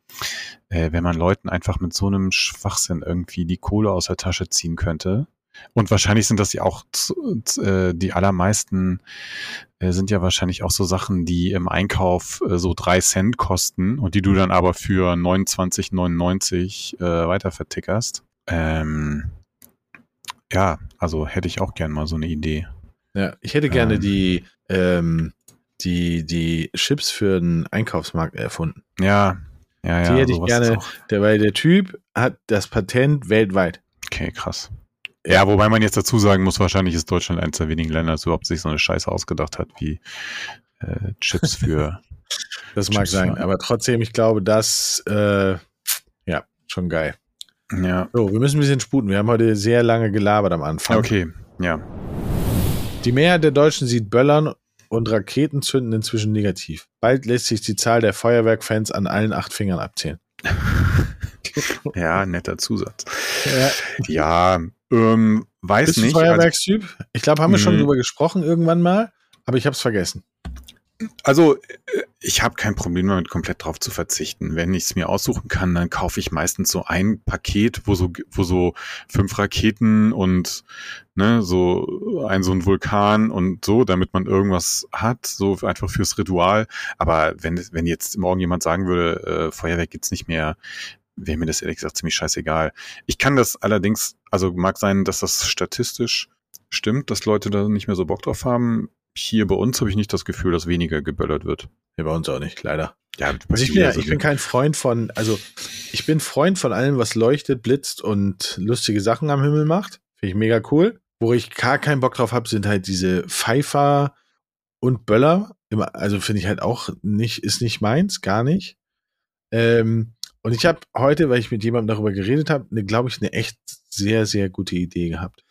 äh, wenn man Leuten einfach mit so einem Schwachsinn irgendwie die Kohle aus der Tasche ziehen könnte. Und wahrscheinlich sind das ja auch äh, die allermeisten äh, sind ja wahrscheinlich auch so Sachen, die im Einkauf äh, so drei Cent kosten und die du dann aber für 29,99 äh, weiter vertickerst. Ähm, ja, also hätte ich auch gern mal so eine Idee. Ja, ich hätte gerne Ähm. die, ähm, die, die Chips für den Einkaufsmarkt erfunden. Ja, ja, ja. Die hätte ich gerne. Der, weil der Typ hat das Patent weltweit. Okay, krass. Ja, wobei man jetzt dazu sagen muss, wahrscheinlich ist Deutschland eines der wenigen Länder, das überhaupt sich so eine Scheiße ausgedacht hat, wie äh, Chips für. [LAUGHS] Das mag Chips, sein. ja. Aber trotzdem, ich glaube, das, äh, ja, schon geil. ja. So, wir müssen ein bisschen sputen. Wir haben heute sehr lange gelabert am Anfang. Okay, ja. Die Mehrheit der Deutschen sieht Böllern und Raketenzünden inzwischen negativ. Bald lässt sich die Zahl der Feuerwerkfans an allen acht Fingern abzählen. [LAUGHS] [LAUGHS] ja, netter Zusatz. Ja, ja ähm, weiß Bist nicht. Du also Feuerwerkstyp? Also, ich glaube, haben wir schon mhm. drüber gesprochen irgendwann mal, aber ich habe es vergessen. Also äh, ich habe kein Problem damit, komplett drauf zu verzichten. Wenn ich es mir aussuchen kann, dann kaufe ich meistens so ein Paket, wo so, wo so fünf Raketen und ne, so ein so ein Vulkan und so, damit man irgendwas hat, so einfach fürs Ritual. Aber wenn, wenn jetzt morgen jemand sagen würde, äh, Feuerwerk gibt's nicht mehr, wäre mir das ehrlich gesagt ziemlich scheißegal. Ich kann das allerdings, also mag sein, dass das statistisch stimmt, dass Leute da nicht mehr so Bock drauf haben hier bei uns habe ich nicht das Gefühl, dass weniger geböllert wird. Ja, bei uns auch nicht, leider. Ja, also ich, bin, ja, ich bin kein Freund von, also ich bin Freund von allem, was leuchtet, blitzt und lustige Sachen am Himmel macht. Finde ich mega cool. Wo ich gar keinen Bock drauf habe, sind halt diese Pfeifer und Böller. Also finde ich halt auch nicht, ist nicht meins, gar nicht. Ähm, und ich habe heute, weil ich mit jemandem darüber geredet habe, ne, glaube ich, eine echt sehr, sehr gute Idee gehabt.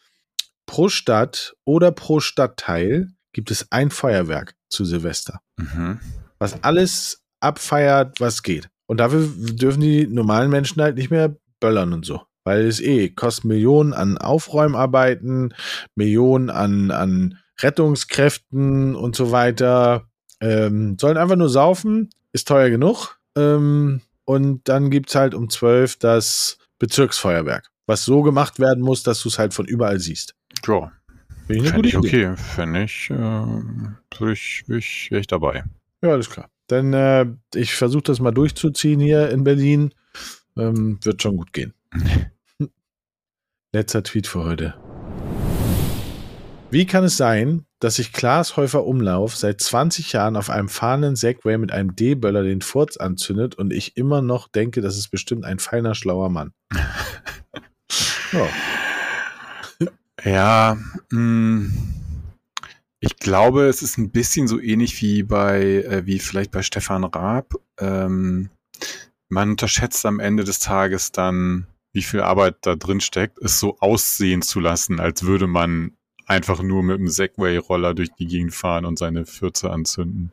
Pro Stadt oder pro Stadtteil gibt es ein Feuerwerk zu Silvester, mhm. was alles abfeiert, was geht. Und dafür dürfen die normalen Menschen halt nicht mehr böllern und so. Weil es eh kostet Millionen an Aufräumarbeiten, Millionen an, an Rettungskräften und so weiter. Ähm, sollen einfach nur saufen, ist teuer genug. Ähm, und dann gibt es halt um 12 das Bezirksfeuerwerk, was so gemacht werden muss, dass du es halt von überall siehst. Ja, Finde ich, Fänd ich okay. Ich, äh, würde ich, wäre ich, wär ich dabei. Ja, alles klar. Dann, äh, ich versuche das mal durchzuziehen hier in Berlin. Ähm, wird schon gut gehen. [LAUGHS] Letzter Tweet für heute. Wie kann es sein, dass sich Klaas Häufer Umlauf seit 20 Jahren auf einem fahrenden Segway mit einem D-Böller den Furz anzündet und ich immer noch denke, das ist bestimmt ein feiner, schlauer Mann? [LAUGHS] ja. Ja, mh, mm, ich glaube, es ist ein bisschen so ähnlich wie bei, äh, wie vielleicht bei Stefan Raab. Ähm, man unterschätzt am Ende des Tages dann, wie viel Arbeit da drin steckt, es so aussehen zu lassen, als würde man einfach nur mit einem Segway-Roller durch die Gegend fahren und seine Fürze anzünden.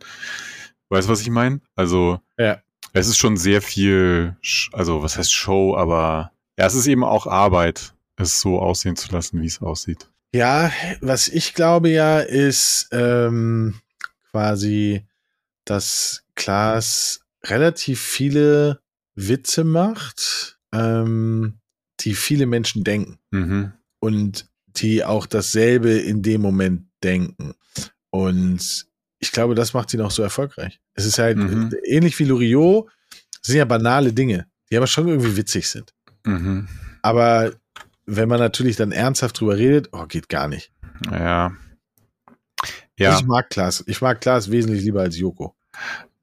Weißt du, was ich meine? Also, ja. es ist schon sehr viel, also was heißt Show, aber ja, es ist eben auch Arbeit es so aussehen zu lassen, wie es aussieht. Ja, was ich glaube ja, ist ähm, quasi, dass Klaas relativ viele Witze macht, ähm, die viele Menschen denken. Mhm. Und die auch dasselbe in dem Moment denken. Und ich glaube, das macht ihn auch so erfolgreich. Es ist halt mhm. ähnlich wie Loriot, sind ja banale Dinge, die aber schon irgendwie witzig sind. Mhm. Aber wenn man natürlich dann ernsthaft drüber redet, oh, geht gar nicht. Ja. Ja. Ich mag Klaas. Ich mag Klaas wesentlich lieber als Joko.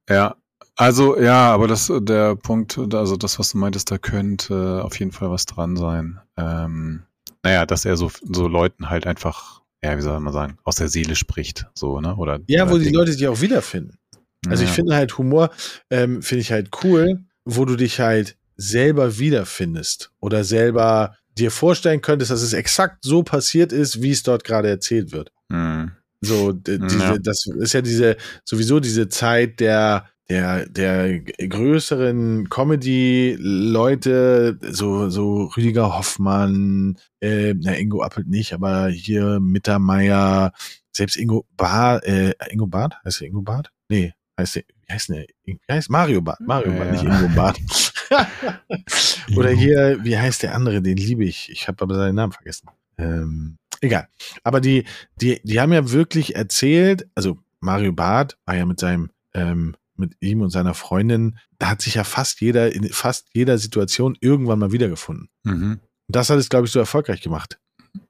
Ja. Also, ja, aber das, der Punkt, also das, was du meintest, da könnte auf jeden Fall was dran sein. Ähm, naja, dass er so, so Leuten halt einfach, ja, wie soll man sagen, aus der Seele spricht, so, ne? Oder, ja, wo die Leute sich auch wiederfinden. Also ja. ich finde halt Humor, ähm, finde ich halt cool, wo du dich halt selber wiederfindest oder selber dir vorstellen könntest, dass es exakt so passiert ist, wie es dort gerade erzählt wird. Mhm. So, diese, ja. das ist ja diese, sowieso diese Zeit der, der, der größeren Comedy-Leute, so, so Rüdiger Hoffmann, äh, na, Ingo Appelt nicht, aber hier Mittermeier, selbst Ingo Bart, äh, Ingo Bart? Heißt der Ingo Bart? Nee, heißt der, wie heißt der? Wie heißt Mario Bart? Mario Bart, ja. nicht Ingo Bart. [LAUGHS] Oder hier, wie heißt der andere? Den liebe ich. Ich habe aber seinen Namen vergessen. Ähm, egal. Aber die, die, die haben ja wirklich erzählt, also Mario Barth war ja mit seinem, ähm, mit ihm und seiner Freundin, da hat sich ja fast jeder, in fast jeder Situation irgendwann mal wiedergefunden. Mhm. Und das hat es, glaube ich, so erfolgreich gemacht.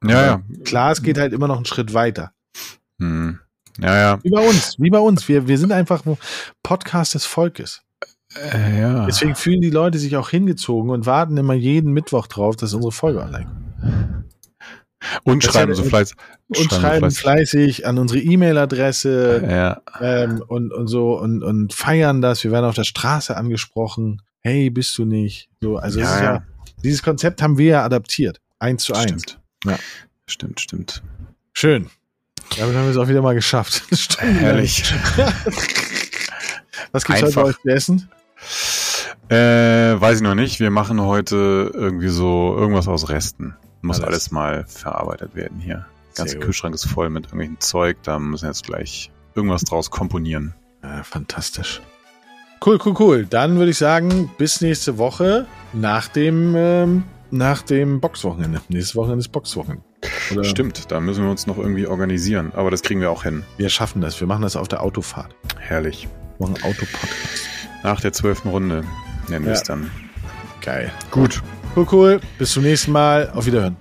Ja, ja. Klar, es geht halt immer noch einen Schritt weiter. Mhm. Ja, ja. Wie bei uns, wie bei uns. Wir, wir sind einfach Podcast des Volkes. Äh, ja. Deswegen fühlen die Leute sich auch hingezogen und warten immer jeden Mittwoch drauf, dass unsere Folge online kommt. Und das schreiben so fleißig. Und schreiben fleißig an unsere E-Mail-Adresse ja. ähm, und, und so und, und feiern das. Wir werden auf der Straße angesprochen. Hey, bist du nicht? So, also ja, ja, dieses Konzept haben wir ja adaptiert. Eins zu eins. Stimmt. Ja. Stimmt, stimmt. Schön. Damit haben wir es auch wieder mal geschafft. [LAUGHS] Herrlich. Was gibt's heute bei euch zu essen? Äh, weiß ich noch nicht. Wir machen heute irgendwie so irgendwas aus Resten. Muss Alles. alles, mal verarbeitet werden hier. Der ganze. Kühlschrank ist voll mit irgendwelchen Zeug. Da müssen wir jetzt gleich irgendwas draus komponieren. Ja, fantastisch. Cool, cool, cool. Dann würde ich sagen, bis nächste Woche nach dem, ähm, nach dem Boxwochenende. Nächstes Wochenende ist Boxwochenende. Oder Stimmt, da müssen wir uns noch irgendwie organisieren. Aber das kriegen wir auch hin. Wir schaffen das. Wir machen das auf der Autofahrt. Herrlich. Wir machen Autopodcast. Nach der zwölften Runde nennen wir es Ja. dann. Geil. Gut. Cool, cool. Bis zum nächsten Mal. Auf Wiederhören.